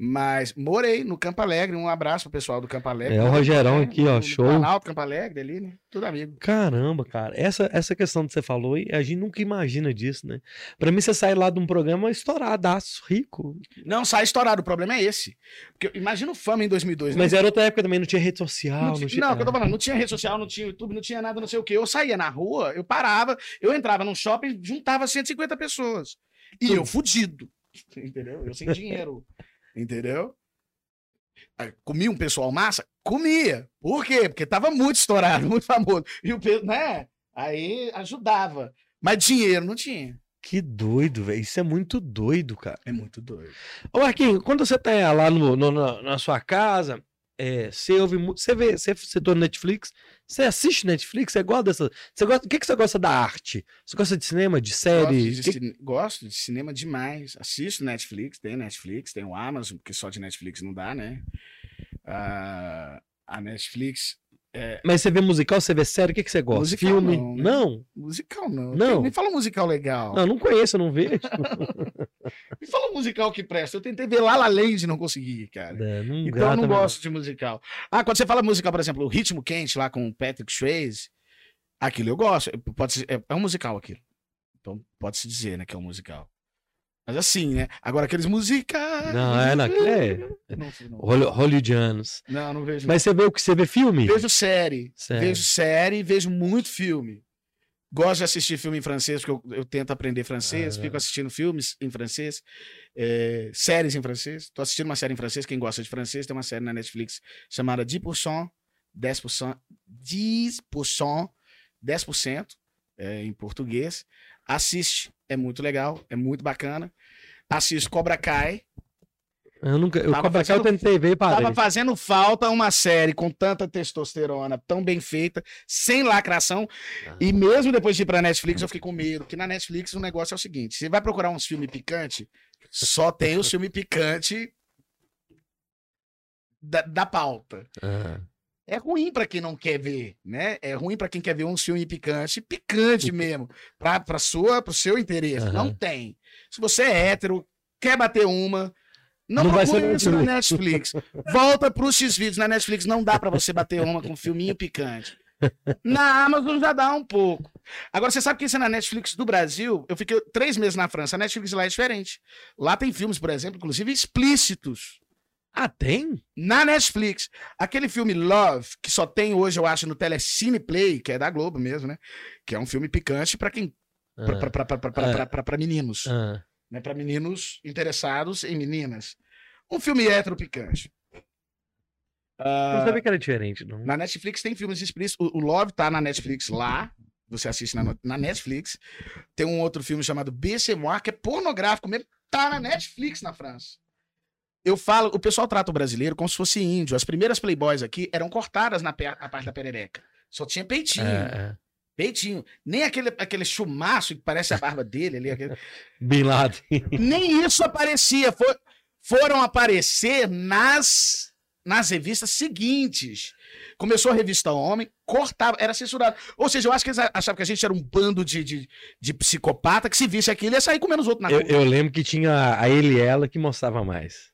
Mas morei no Campo Alegre, um abraço pro pessoal do Campo Alegre. É, o Rogerão É, aqui, ó, no- no show. Planalto, Campo Alegre ali, né? Tudo amigo. Caramba, cara. Essa, essa questão que você falou, a gente nunca imagina disso, né? Pra mim, você sai lá de um programa estouradaço, rico. Não, sai estourado, o problema é esse. Porque imagina o Fama em 2002, né? Mas era outra época também, não tinha rede social. Não, Não, tinha, não, o que eu tô falando, não tinha rede social, não tinha YouTube, não tinha nada, não sei o quê. Eu saía na rua, eu parava, eu entrava num shopping, juntava 150 pessoas. E eu fudido. Entendeu? Eu sem dinheiro. Entendeu? Comia um pessoal massa? Comia. Por quê? Porque tava muito estourado, muito famoso. E o pe- né? Aí ajudava. Mas dinheiro não tinha. Que doido, velho. Isso é muito doido, cara. É muito doido. Ô, Marquinhos, quando você tá lá no, no- na, na sua casa, é, você ouve. Você vê, você citou no Netflix, você assiste Netflix, você gosta dessa. Você gosta, o que, que você gosta da arte? Você gosta de cinema, de Gosto série? de, Que- gosto de cinema demais. Assisto Netflix, tem Netflix, tem o Amazon, porque só de Netflix não dá, né? Ah, a Netflix. Mas você vê musical, você vê série, o que, que você gosta? Musical Filme? não, né? Não, Musical não. Não. Me fala um musical legal. não, não conheço, eu não vejo. Me fala um musical que presta. Eu tentei ver La La Land e não consegui, cara. É, não Então eu não gosto de musical. Ah, quando você fala musical, por exemplo, o Ritmo Quente lá com o Patrick Swayze, aquilo eu gosto. Pode ser, é, é um musical aquilo. Então pode-se dizer, né, que é um musical. Mas assim, né? Agora aqueles musicais. Não, é, não, é. Não, não, Holly- Hollywoodianos. não, não vejo. Mas você vê o que você vê filme? Vejo série. Sério. Vejo série, vejo muito filme. Gosto de assistir filme em francês, porque eu, eu tento aprender francês, Ah. fico assistindo filmes em francês, é, séries em francês. Tô assistindo uma série em francês, quem gosta de francês, tem uma série na Netflix chamada 10%, 10%, 10%, 10% é, em português. Assiste, é muito legal, é muito bacana. Assisto Cobra Kai. Eu nunca. Eu, Cobra Kai eu tentei ver parei. Tava fazendo falta uma série com tanta testosterona, tão bem feita, sem lacração. Ah. E mesmo depois de ir pra Netflix, eu fiquei com medo. Porque na Netflix o negócio é o seguinte: você vai procurar uns filmes picantes, só tem o filme picante da, da pauta. Ah. É ruim pra quem não quer ver, né? É ruim pra quem quer ver um filme picante, picante mesmo, pra, pra sua, pro seu interesse. Aham. Não tem. Se você é hétero, quer bater uma, não, Não procure isso na Netflix. Volta pros X-Vídeos. Na Netflix não dá pra você bater uma com um filminho picante. Na Amazon já dá um pouco. Agora, você sabe que isso é na Netflix do Brasil? Eu fiquei três meses na França. A Netflix lá é diferente. Lá tem filmes, por exemplo, inclusive explícitos. Ah, tem? Na Netflix, aquele filme Love, que só tem hoje, eu acho, no Telecine Play, que é da Globo mesmo, né? Que é um filme picante pra quem. Ah. pra- pra meninos. Ah. Né? Pra meninos interessados em meninas. Um filme hétero picante. Não sabia que era diferente, não. Na Netflix tem filmes explícitos. O, o Love tá na Netflix lá. Você assiste na, na Netflix. Tem um outro filme chamado BC Moi, que é pornográfico mesmo. Tá na Netflix na França. Eu falo, o pessoal trata o brasileiro como se fosse índio. As primeiras Playboys aqui eram cortadas na, na parte da perereca. Só tinha peitinho. É, é. Peitinho. Nem aquele, aquele chumaço que parece a barba dele ali. aquele- Bin Laden. Nem isso aparecia. Foi- foram aparecer nas, nas revistas seguintes. Começou a revista Homem, cortava, era censurado. Ou seja, eu acho que eles achavam que a gente era um bando de, de, de psicopata que se visse aquilo ia sair comendo os outros na Eu, rua. eu lembro que tinha a ele e ela que mostrava mais.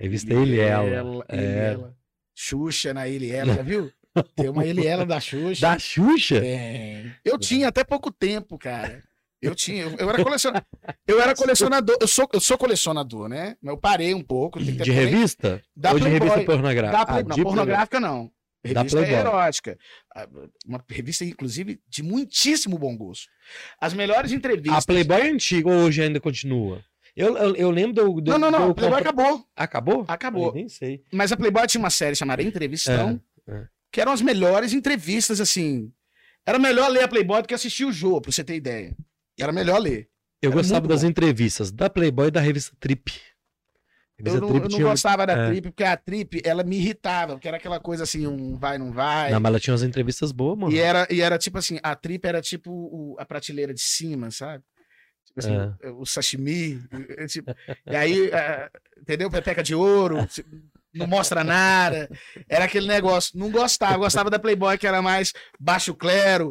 Revista ele e ela. ele É. ela. Xuxa na ele ela, já viu? Tem uma ele ela da Xuxa. Da Xuxa? Tem. Eu tinha até pouco tempo, cara. Eu tinha, eu, eu era colecionador. Eu era colecionador, eu sou, eu sou colecionador, né? Mas eu parei um pouco. De porém- revista? Da Ou de Playboy. revista pornográfica? Da Play- Ah, não, de pornográfica não. Revista Playboy. erótica. Ah, Uma revista, inclusive, de muitíssimo bom gosto. As melhores A entrevistas. Playboy é antiga ou hoje ainda continua? Eu, eu, eu lembro do. do Não, não, do- não. A Playboy acabou. Acabou? Acabou. Eu nem sei. Mas a Playboy tinha uma série chamada Entrevistão, É, é. que eram as melhores entrevistas, assim. Era melhor ler a Playboy do que assistir o jogo, pra você ter ideia. Era melhor ler. Eu Era gostava das bom. entrevistas da Playboy e da revista Trip. Eu não, eu não gostava da é. Trip, porque a Trip, ela me irritava, porque era aquela coisa assim, um vai, não vai. Não, mas ela tinha umas entrevistas boas, mano. E era, e era tipo assim, a Trip era tipo o- a prateleira de cima, sabe? Tipo assim, É. o sashimi. tipo, e aí, é, entendeu? Pepeca de ouro, não mostra nada. Era aquele negócio. Não gostava. Gostava da Playboy, que era mais baixo clero,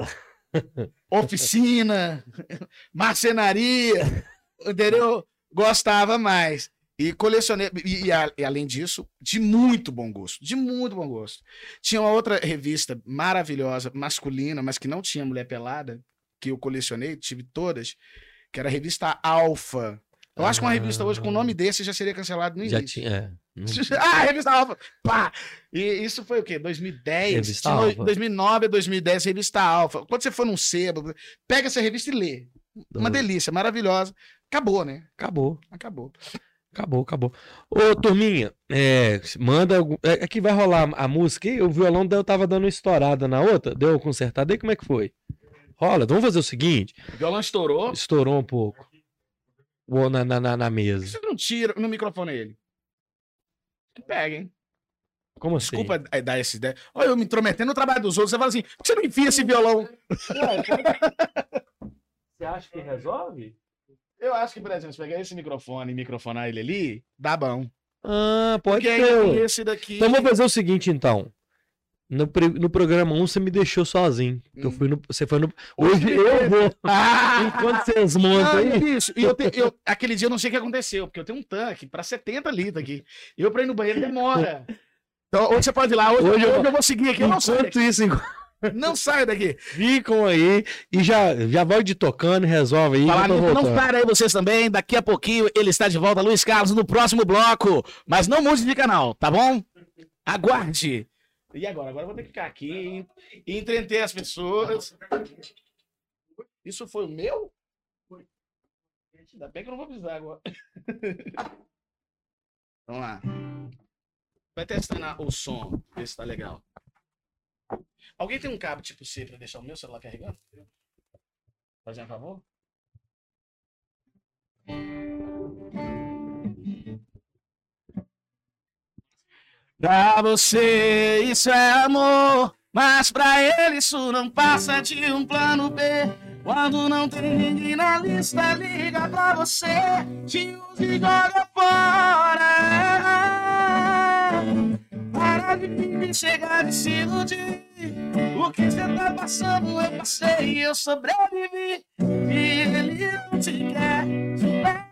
oficina, marcenaria, entendeu? Gostava mais. E colecionei, e, e a- e além disso, de muito bom gosto, de muito bom gosto. Tinha uma outra revista maravilhosa, masculina, mas que não tinha mulher pelada, que eu colecionei, tive todas, que era a revista Alfa. Eu acho que uma revista hoje com o nome desse já seria cancelado no Já início. tinha. É. Não- ah, revista Alfa! Pá! E isso foi o quê? 2010? Revista no- Alfa. 2009 a 2010, revista Alfa. Quando você for num sebo, pega essa revista e lê. Uma delícia, maravilhosa. Acabou, né? Acabou. Acabou. Acabou, acabou. Ô, turminha, é, manda. É, é que vai rolar a música aí. O violão eu tava dando uma estourada na outra. Deu uma consertada aí? Como é que foi? Rola, vamos fazer o seguinte: O violão estourou. estourou um pouco. O- Na, na, na, na Por que mesa. você não tira no microfone ele? Pega, hein? Como assim? Desculpa eh, dar essa ideia. Olha, eu me intrometendo no trabalho dos outros. Você fala assim, por que você não enfia esse violão? Você acha que resolve? Eu acho que, por exemplo, se pegar esse microfone e microfonar ele ali, dá bom. Ah, pode Porque ser. esse daqui. Então vamos fazer o seguinte, então. No, no programa 1 você me deixou sozinho. Eu Hum. fui no, você foi no. Hoje Hoje eu vou. Ah! Enquanto vocês montam Ah, aí. isso. E eu, te- eu- aquele dia eu não sei o que aconteceu, porque eu tenho um tanque para 70 litros aqui. E eu pra ir no banheiro demora. Então, hoje você pode ir lá, hoje, Hoje hoje eu- eu, vou seguir aqui. Eu não Enquanto daqui. isso, enquanto Não saio daqui. ficam aí e já, já vai de tocando e resolve aí. Falar eu não voltando. para aí vocês também. Daqui a pouquinho ele está de volta, Luiz Carlos, no próximo bloco. Mas não mude de canal, tá bom? Aguarde. E agora? Agora eu vou ter que ficar aqui e entreter as pessoas. Isso foi o meu? Ainda bem que eu não vou precisar agora. Vamos lá. Vai testar o som, ver se tá legal. Alguém tem um cabo tipo C pra deixar o meu celular carregando? Fazer um favor? Pra você isso é amor, mas pra ele isso não passa de um plano B. Quando não tem ninguém na lista, liga pra você, te usa e joga fora. Para de me chegar de se iludir. O que você tá passando, eu passei e eu sobrevivi. E ele não te quer, supera.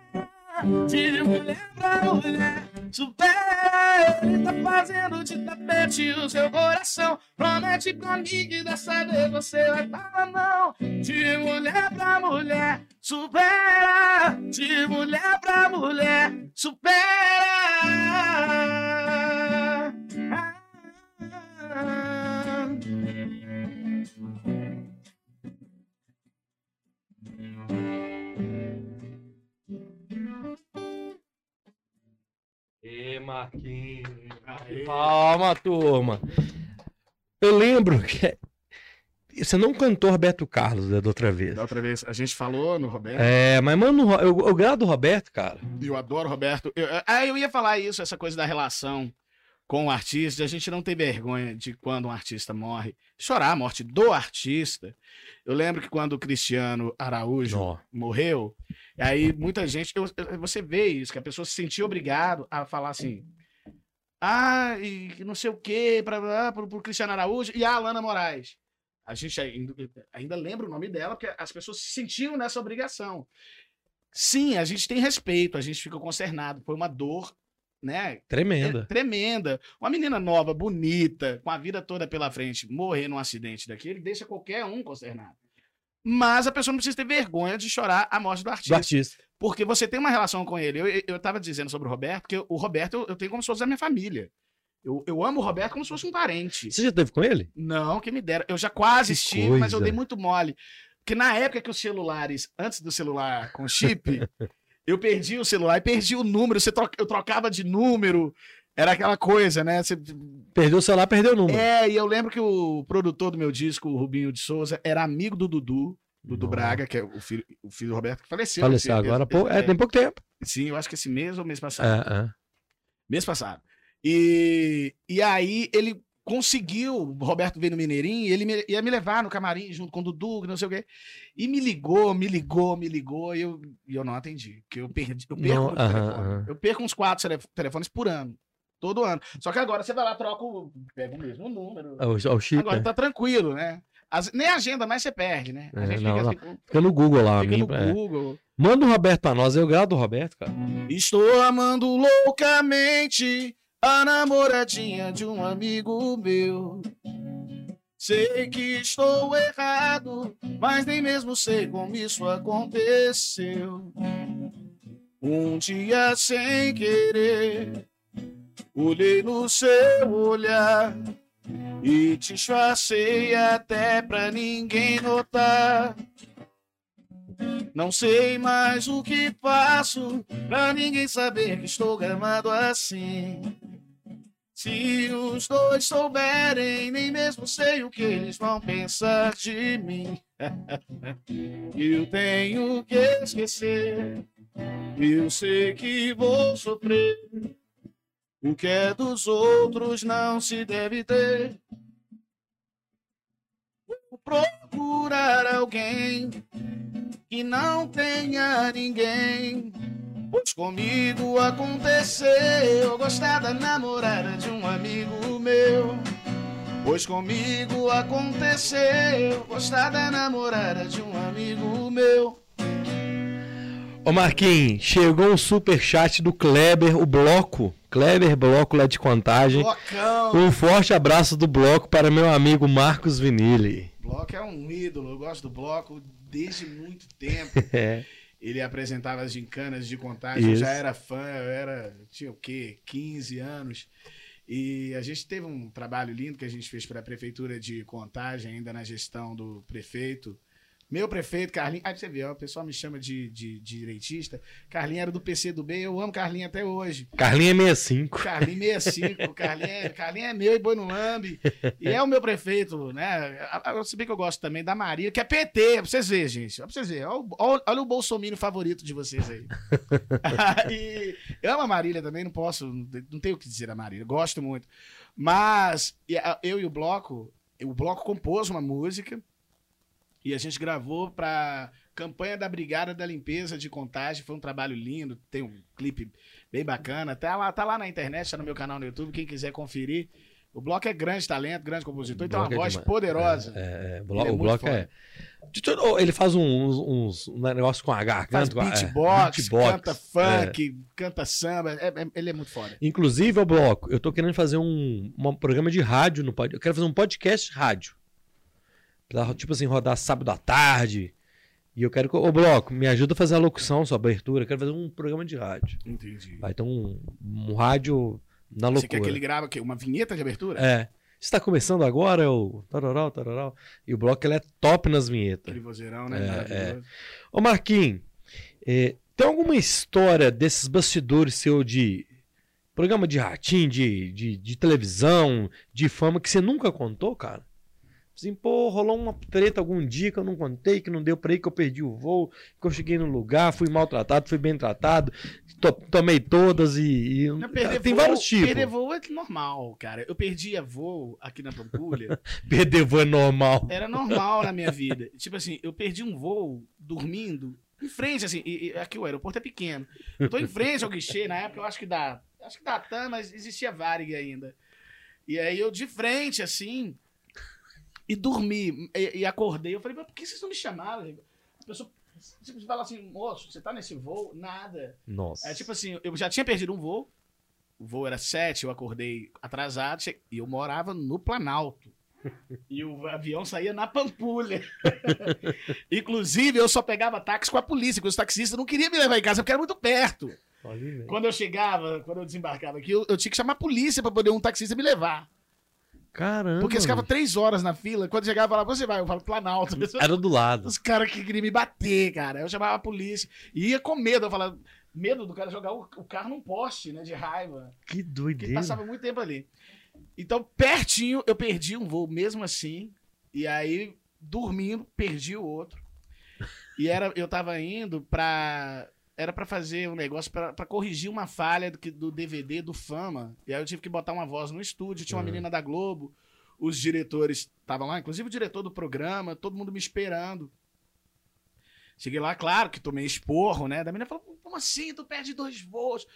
De mulher pra mulher, supera. Ele tá fazendo de tapete o seu coração. Promete pra mim que dessa vez você vai falar não. De mulher pra mulher, supera. De mulher pra mulher, supera. Marquinhos. Calma, turma. Eu lembro que. Você não cantou Roberto Carlos né, da outra vez. Da outra vez, a gente falou no Roberto. É, mas, mano, eu, eu grado do Roberto, cara. Eu adoro o Roberto. Eu, ah, eu ia falar isso, essa coisa da relação com o artista, a gente não ter vergonha de quando um artista morre. Chorar a morte do artista. Eu lembro que quando o Cristiano Araújo morreu, aí muita gente. eu- você vê isso, que a pessoa se sentia obrigado a falar assim. Ah, e não sei o quê, para pro Cristiano Araújo e a Alana Moraes. A gente ainda, ainda lembra o nome dela, porque as pessoas se sentiam nessa obrigação. Sim, a gente tem respeito, a gente fica consternado. Foi uma dor, né? tremenda. É tremenda. Uma menina nova, bonita, com a vida toda pela frente, morrer num acidente daquele, deixa qualquer um consternado. Mas a pessoa não precisa ter vergonha de chorar a morte do Do artista. artista. Porque você tem uma relação com ele. Eu, eu, eu tava dizendo sobre o Roberto, porque o Roberto eu, eu tenho como se fosse da minha família. Eu, eu amo o Roberto como se fosse um parente. Você já teve com ele? Não, que me dera. Eu já quase Que estive, mas eu coisa. dei muito mole. Porque na época que os celulares, antes do celular com chip, eu perdi o celular e perdi o número. Você troca- eu trocava de número. Era aquela coisa, né? Você- Perdeu o celular, perdeu o número. É, e eu lembro que o produtor do meu disco, o Rubinho de Souza, era amigo do Dudu, Dudu Nossa. Braga, que é o filho, o filho do Roberto, que faleceu. Faleceu agora. esse- é, é, tem pouco tempo. Sim, eu acho que esse mês ou mês passado. É, é. Mês passado. E, e aí ele conseguiu, o Roberto veio no Mineirinho, ele me- ia me levar no camarim junto com o Dudu, não sei o quê. E me ligou, me ligou, me ligou, e eu, e eu não atendi. Porque eu perdi. Eu perco Não, muito aham, telefone. aham. Eu perco uns quatro telef- telefones por ano. Todo ano. Só que agora você vai lá, troca o. Pega o mesmo número. É O, o chip. Agora é. tá tranquilo, né? As- nem a agenda mais você perde, né? A É, gente não, fica assim, Fica no Google lá. fica no é. Google. Manda o Roberto pra nós. Eu grado o Roberto, cara. Estou amando loucamente a namoradinha de um amigo meu. Sei que estou errado, mas nem mesmo sei como isso aconteceu. Um dia sem querer, olhei no seu olhar e te disfarcei até pra ninguém notar. Não sei mais o que faço pra ninguém saber que estou gramado assim. Se os dois souberem, nem mesmo sei o que eles vão pensar de mim. Eu tenho que esquecer. Eu sei que vou sofrer. O que é dos outros não se deve ter. Vou procurar alguém que não tenha ninguém. Pois comigo aconteceu gostar da namorada de um amigo meu. Pois comigo aconteceu gostar da namorada de um amigo meu. Ô Marquinhos, chegou um super chat do Kleber, o bloco. Kleber Bloco lá de contagem. Blocão. Um forte abraço do bloco para meu amigo Marcos Vinili. Bloco é um ídolo, eu gosto do bloco desde muito tempo. É. Ele apresentava as gincanas de contagem, eu já era fã, eu era, tinha o quê? 15 anos. E a gente teve um trabalho lindo que a gente fez para a prefeitura de contagem, ainda na gestão do prefeito. Meu prefeito, Carlinhos. Aí você vê, ó, o pessoal me chama de, de, de direitista. Carlinhos era do PC do B, eu amo Carlinhos até hoje. Carlinha 65. Carlinhos 65, Carlinhos é, Carlinhos é meu e boi no lambe. E é o meu prefeito, né? Se bem que eu gosto também da Maria, que é PT, pra vocês verem, gente. Pra vocês verem. Olha, o- olha, o bolsominion favorito de vocês aí. e eu amo a Marília também, não posso, não tenho o que dizer da Marília, gosto muito. Mas eu e o Bloco, o Bloco compôs uma música e a gente gravou pra campanha da Brigada da Limpeza de Contagem. Foi um trabalho lindo, tem um clipe bem bacana. Tá lá, tá lá na internet, tá no meu canal no YouTube, quem quiser conferir. O Bloco é grande talento, grande compositor, e tem uma é voz demais. poderosa. É, é, o Ele blo- é o bloco é. Oh, Ele faz uns, uns, um negócio com a Faz garganta. com a- é, beatbox, beatbox, canta é. funk, canta samba. é- é- ele é muito foda. Inclusive, o bloco, eu tô querendo fazer um, um programa de rádio no. Eu quero fazer um podcast rádio. Pra, tipo assim, rodar sábado à tarde. E eu quero que. Ô, bloco, me ajuda a fazer a locução, sua abertura. Eu quero fazer um programa de rádio. Entendi. Vai ter um, um rádio na Você quer loucura. que ele grave o quê? Uma vinheta de abertura? É. Está começando agora o tararau, tararau. E o bloco ele é top nas vinhetas. Aquele vozeirão, né? É, Maravilhoso. Ô Marquinhos, é, tem alguma história desses bastidores seu de programa de ratinho, de, de, de televisão, de fama, que você nunca contou, cara? Assim, pô, rolou uma treta algum dia que eu não contei, que não deu pra ir, que eu perdi o voo, que eu cheguei no lugar, fui maltratado, fui bem tratado, to- tomei todas e. e- Não, tem voo- vários tipos. Perder voo é normal, cara. Eu perdia voo aqui na Pampulha. Perder voo é normal. era normal na minha vida. Tipo assim, eu perdi um voo dormindo em frente, assim. E, e aqui o aeroporto é pequeno. Eu tô em frente ao guichê, na época eu acho que dá. Acho que dá TAM, mas existia Varig ainda. E aí eu de frente, assim, e dormi. E, e acordei. Eu falei, mas por que vocês não me chamaram? A pessoa tipo, fala assim, moço, você tá nesse voo? Nada. Nossa. É tipo assim, eu já tinha perdido um voo. O voo era sete, eu acordei atrasado che- e eu morava no Planalto. E o avião saía na Pampulha. Inclusive, eu só pegava táxi com a polícia, porque os taxistas não queriam me levar em casa, porque era muito perto. Velho. Quando eu chegava, quando eu desembarcava aqui, eu, eu tinha que chamar a polícia pra poder um taxista me levar. Caramba. Porque ficava três horas na fila. Quando chegava, eu falava, você vai? Eu falo, Planalto. Era do lado. Os caras que queriam me bater, cara. Eu chamava a polícia. E ia com medo. Eu falava, medo do cara jogar o, o carro num poste, né? De raiva. Que Porque doideira. passava muito tempo ali. Então, pertinho, eu perdi um voo mesmo assim. E aí, dormindo, perdi o outro. E era, eu tava indo pra. Era pra fazer um negócio pra, pra corrigir uma falha do, do DVD do Fama. E aí eu tive que botar uma voz no estúdio. Tinha uma Uhum. menina da Globo. Os diretores estavam lá, inclusive o diretor do programa, todo mundo me esperando. Cheguei lá, claro que tomei esporro, né? Da menina falou: como assim? Tu perde dois voos.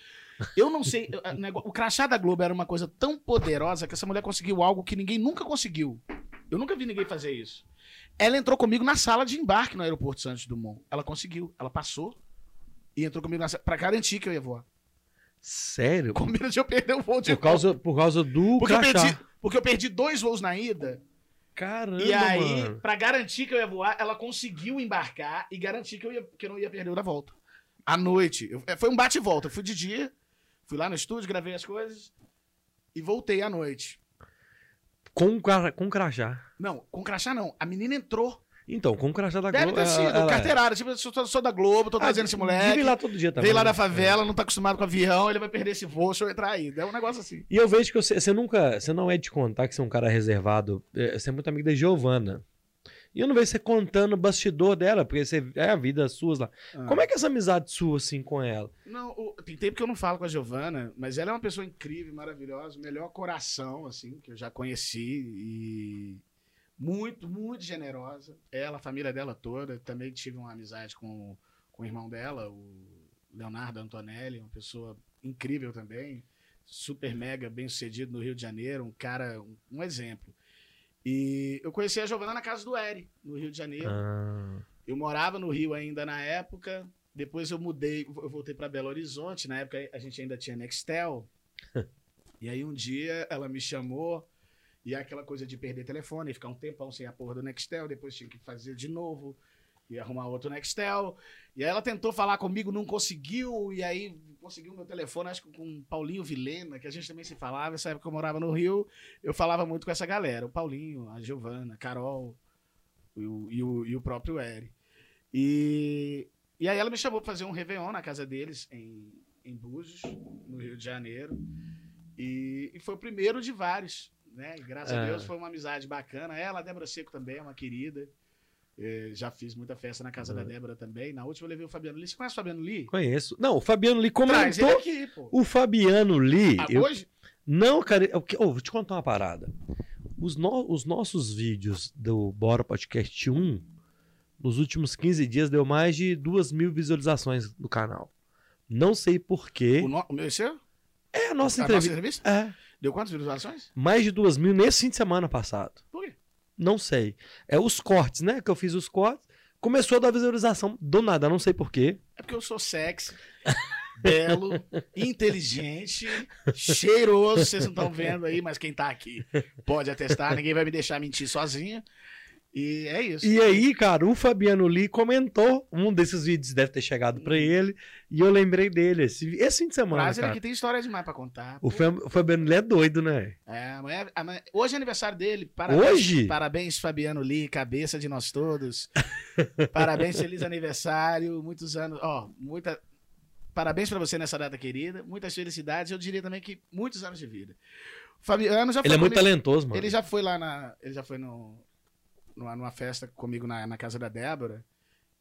Eu não sei. O crachá da Globo era uma coisa tão poderosa que essa mulher conseguiu algo que ninguém nunca conseguiu. Eu nunca vi ninguém fazer isso. Ela entrou comigo na sala de embarque no aeroporto Santos Dumont. Ela conseguiu. Ela passou e entrou comigo na pra garantir que eu ia voar. Sério? Com medo de eu perder o voo de Por causa, por causa do porque eu, crachá. perdi, porque eu perdi dois voos na ida. Caramba, e aí, mano. pra garantir que eu ia voar, ela conseguiu embarcar e garantir que eu, ia, que eu não ia perder o da volta. À noite. Eu- é, foi um bate e volta. Eu fui de dia, fui lá no estúdio, gravei as coisas e voltei à noite. Com, com crachá. Não, com crachá não. A menina entrou. Então, com o crachá da Deve Globo. ter sido, ela- ela- carteirada. Tipo, eu sou, sou da Globo, tô Ah, trazendo esse Vive moleque. lá todo dia também. Veio lá né? da favela, não tá acostumado com avião, ele vai perder esse voo, deixa eu entrar aí. É um negócio assim. E eu vejo que você, você nunca. Você não é de contar que você é um cara reservado. é, Você é muito amigo da Giovana. E eu não vejo você contando o bastidor dela, porque você é a vida sua lá. Como é que é essa amizade sua, assim, com ela? Não, o- tem tempo que eu não falo com a Giovana, mas ela é uma pessoa incrível, maravilhosa, o melhor coração, assim, que eu já conheci e muito, muito generosa. Ela, a família dela toda, também tive uma amizade com, com o irmão dela, o Leonardo Antonelli, uma pessoa incrível também, super mega bem sucedido no Rio de Janeiro, um cara, um, um exemplo. E eu conheci a Giovana na casa do Eri, no Rio de Janeiro. Ah, Eu morava no Rio ainda na época. Depois eu mudei, eu voltei para Belo Horizonte. Na época a gente ainda tinha Nextel. e aí um dia ela me chamou e é aquela coisa de perder telefone, ficar um tempão sem a porra do Nextel, depois tinha que fazer de novo e arrumar outro Nextel. E aí ela tentou falar comigo, não conseguiu, e aí conseguiu meu telefone, acho que com o Paulinho Vilena, que a gente também se falava, essa época eu morava no Rio, eu falava muito com essa galera, o Paulinho, a Giovana, a Carol e o, e o, e o próprio Eri. E, e aí ela me chamou para fazer um Réveillon na casa deles, em, em Búzios, no Rio de Janeiro. E, e foi o primeiro de vários, né? E graças a É. Deus foi uma amizade bacana. Ela, a Débora Seco também, é uma querida. Eh, já fiz muita festa na casa da Débora também. Na última eu levei o Fabiano Lee. Você conhece o Fabiano Lee? conheço. Não, o Fabiano Lee Traz ele comentou. aqui, pô. O Fabiano Lee. Ah, eu- Hoje? Não, cara, eu, oh, vou te contar uma parada. Os, no- os nossos vídeos do Bora Podcast 1, nos últimos 15 dias, deu mais de 2 mil visualizações no canal. Não sei porquê. O, no... o meu é seu? É a nossa A nossa entrevista. entrevista? É. Deu quantas visualizações? Mais de 2 mil nesse fim de semana passado. Por quê? Não sei. É os cortes, né? Que eu fiz os cortes. Começou a dar visualização do nada, não sei porquê. É porque eu sou sexy, belo, inteligente, cheiroso. Vocês não estão vendo aí, mas quem tá aqui pode atestar. Ninguém vai me deixar mentir sozinho. E é isso. E aí, cara, o Fabiano Lee comentou. Um desses vídeos deve ter chegado pra ele. E eu lembrei dele esse, esse fim de semana. Ele cara. aqui, tem história demais pra contar. O, Fam- o Fabiano Lee é doido, né? É, amanhã, amanhã- hoje é aniversário dele. Parabéns, Hoje? Parabéns, Fabiano Lee, cabeça de nós todos. parabéns, feliz aniversário. Muitos anos. Ó, muita. Parabéns pra você nessa data querida. Muitas felicidades. Eu diria também que muitos anos de vida. O Fabiano já foi Ele é muito comigo- talentoso, mano. Ele já foi lá na. Ele já foi no, numa, numa festa comigo na, na casa da Débora.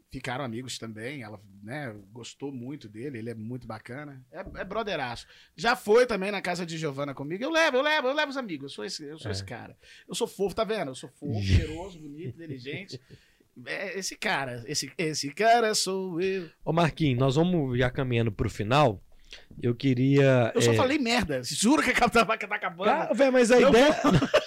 Ficaram amigos também. Ela né, gostou muito dele. Ele é muito bacana. É, é brotheraço. Já foi também na casa de Giovana comigo. Eu levo, eu levo, eu levo os amigos. Eu sou esse, eu sou É. esse cara. Eu sou fofo, tá vendo? Eu sou fofo, cheiroso, bonito, inteligente. É esse cara. Esse, esse cara sou eu. Ô, Marquinhos, nós vamos já caminhando pro final. Eu queria. Eu só é, falei merda. Juro que a vaca tá acabando. Cara, velho, mas a Eu ideia.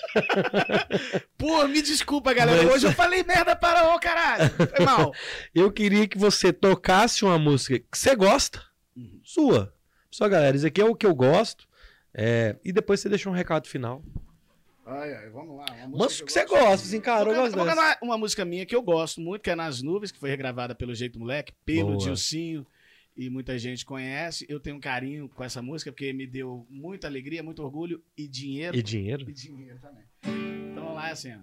Pô, me desculpa, galera. Mas- Hoje eu falei merda para o caralho. Foi mal. Eu queria que você tocasse uma música que você gosta, Uhum. sua. Só, galera, isso aqui é o que eu gosto. é, e depois você deixa um recado final. Ai, ai, vamos lá. Uma Música eu que você gosto. gosta, assim, cara, eu Vou cantar uma música minha que eu gosto muito, que é Nas Nuvens, que foi regravada pelo Jeito Moleque, pelo Boa. Dilcinho, e muita gente conhece. Eu tenho um carinho com essa música, porque me deu muita alegria, muito orgulho e dinheiro. E dinheiro? E dinheiro também. Então vamos lá, assim, ó.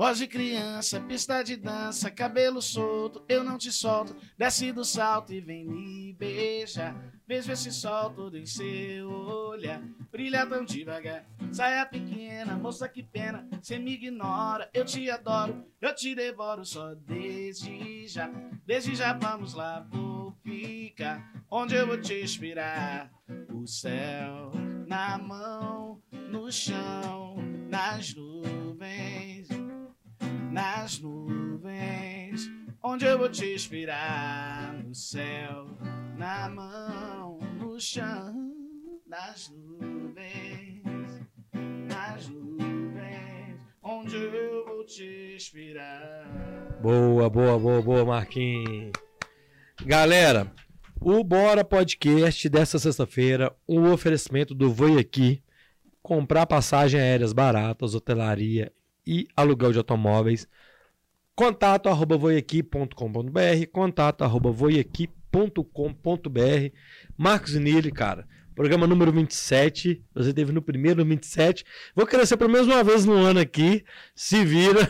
Voz de criança, pista de dança, cabelo solto, eu não te solto. Desce do salto e vem me beijar. Beijo esse sol todo em seu olhar. Brilha tão devagar, saia pequena, moça que pena. Cê me ignora, eu te adoro, eu te devoro só desde já. Desde já vamos lá, vou ficar. Onde eu vou te esperar? O céu na mão, no chão, nas nuvens, nas nuvens. Onde eu vou te esperar? No céu, na mão, no chão, nas nuvens, nas nuvens. Onde eu vou te esperar? Boa, boa, boa, boa, Marquinhos. Galera, o Bora Podcast dessa sexta-feira, um oferecimento do Voi Aqui. Comprar passagem aéreas baratas, hotelaria e aluguel de automóveis. Contato arroba voiaqui.com.br, contato arroba voiaqui.com.br. Marcos Nili, cara, Programa número 27. Você teve no primeiro 27. Vou crescer pelo menos uma vez no ano aqui. Se vira.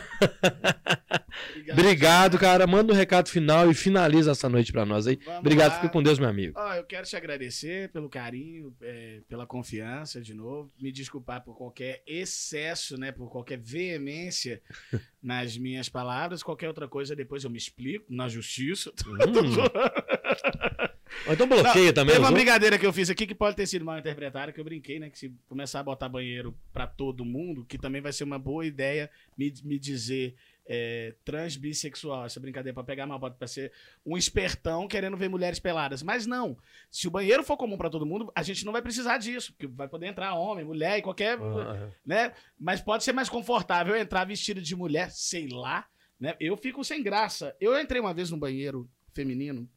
Obrigado. Obrigado, cara. Manda um recado final e finaliza essa noite pra nós aí. Vamos Obrigado, lá. fica com Deus, meu amigo. Ó, eu quero te agradecer pelo carinho, é, pela confiança de novo. Me desculpar por qualquer excesso, né? Por qualquer veemência nas minhas palavras. Qualquer outra coisa, depois eu me explico na justiça. Hum. Ou então bloqueia também. Teve uma outros. brincadeira que eu fiz aqui que pode ter sido mal interpretada, que eu brinquei, né? Que se começar a botar banheiro pra todo mundo, que também vai ser uma boa ideia me, me dizer é, trans bissexual. Essa brincadeira pra pegar mal pode pra ser um espertão querendo ver mulheres peladas. Mas não. Se o banheiro for comum pra todo mundo, a gente não vai precisar disso, porque vai poder entrar homem, mulher e qualquer. Ah, né? Mas pode ser mais confortável entrar vestido de mulher, sei lá. Né? Eu fico sem graça. Eu entrei uma vez no banheiro feminino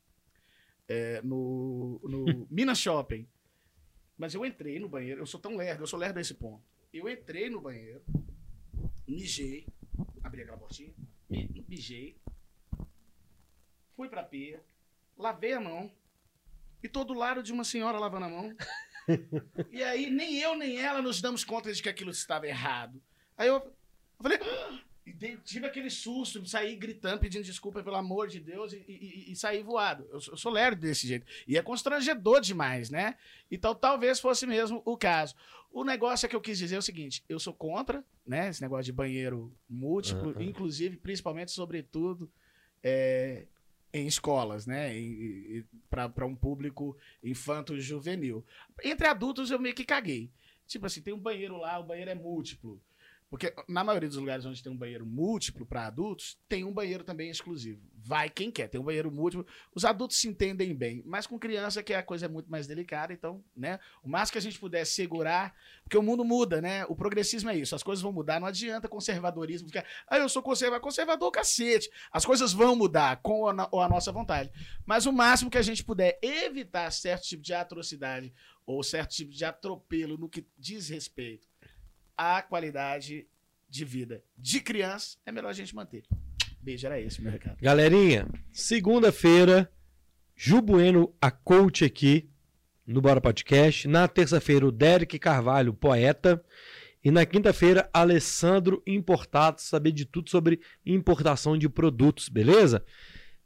é, no, no Minas Shopping. Mas eu entrei no banheiro, eu sou tão lerdo, eu sou lerdo a esse ponto. Eu entrei no banheiro, mijei, abri aquela portinha, mi- mijei, fui pra pia, lavei a mão, e tô do lado de uma senhora lavando a mão. e aí nem eu nem ela nos damos conta de que aquilo estava errado. Aí eu, eu falei, "Ah!" E dei- tive aquele susto, saí gritando, pedindo desculpa pelo amor de Deus e, e, e- saí voado. Eu, sou- eu sou lerdo desse jeito. E é constrangedor demais, né? Então talvez fosse mesmo o caso. O negócio é que eu quis dizer é o seguinte: eu sou contra, né? Esse negócio de banheiro múltiplo, Aham. inclusive, principalmente, sobretudo, é, em escolas, né? Para um público infanto-juvenil. Entre adultos eu meio que caguei. Tipo assim, tem um banheiro lá, o banheiro é múltiplo. Porque na maioria dos lugares onde tem um banheiro múltiplo para adultos, tem um banheiro também exclusivo. Vai quem quer, tem um banheiro múltiplo. Os adultos se entendem bem, mas com criança que a coisa é muito mais delicada, então, né? O mais que a gente puder segurar, porque o mundo muda, né? O progressismo é isso, as coisas vão mudar, não adianta conservadorismo, ficar, ah, eu sou conservador, conservador cacete. As coisas vão mudar com ou a nossa vontade. Mas o máximo que a gente puder evitar certo tipo de atrocidade ou certo tipo de atropelo no que diz respeito à qualidade de vida de criança, é melhor a gente manter. Beijo, era esse meu recado. Galerinha, segunda-feira, Ju Bueno, a coach aqui no Bora Podcast. Na terça-feira, o Derek Carvalho, poeta. E na quinta-feira, Alessandro Importato, saber de tudo sobre importação de produtos, beleza?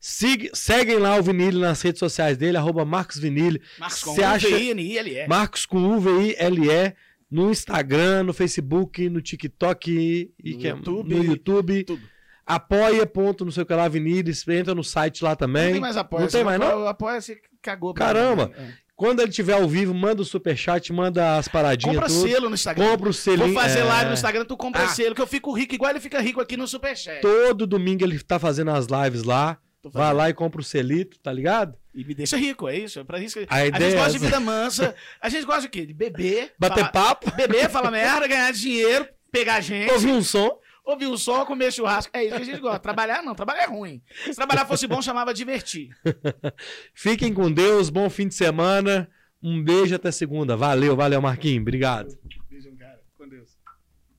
Siga, seguem lá o Vinile nas redes sociais dele, arroba Marcos Vinile, Marcos com acha- U-V-I-N-I-L-E. Marcos com U-V-I-L-E, no Instagram, no Facebook, no TikTok e No que é- YouTube, no YouTube. tudo. Apoia, ponto, não sei o que lá, Vinícius, entra no site lá também. Não tem mais apoio. Não tem mais, não? Apoio você cagou. Caramba. mim. É. Quando ele tiver ao vivo, manda o superchat, manda as paradinhas Compra tudo. selo no Instagram. Compra o selinho. Vou fazer é, live no Instagram, tu compra Ah. selo, que eu fico rico igual ele fica rico aqui no Superchat. Todo domingo ele tá fazendo as lives lá. Vai lá e compra o selito, tá ligado? E me deixa rico, é isso. É pra isso que... A A, ideia gente é gosta de essa. vida mansa. A gente gosta de quê? De beber. Bater falar- papo, Beber, falar merda, ganhar dinheiro, pegar gente, ouvir um som. ouvir o som, comer churrasco. É isso que a gente gosta. Trabalhar não, trabalhar é ruim. Se trabalhar fosse bom, chamava divertir. Fiquem com Deus, bom fim de semana. Um beijo até segunda. Valeu, valeu, Marquinhos. Obrigado. Beijo, cara. Com Deus.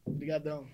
Obrigadão.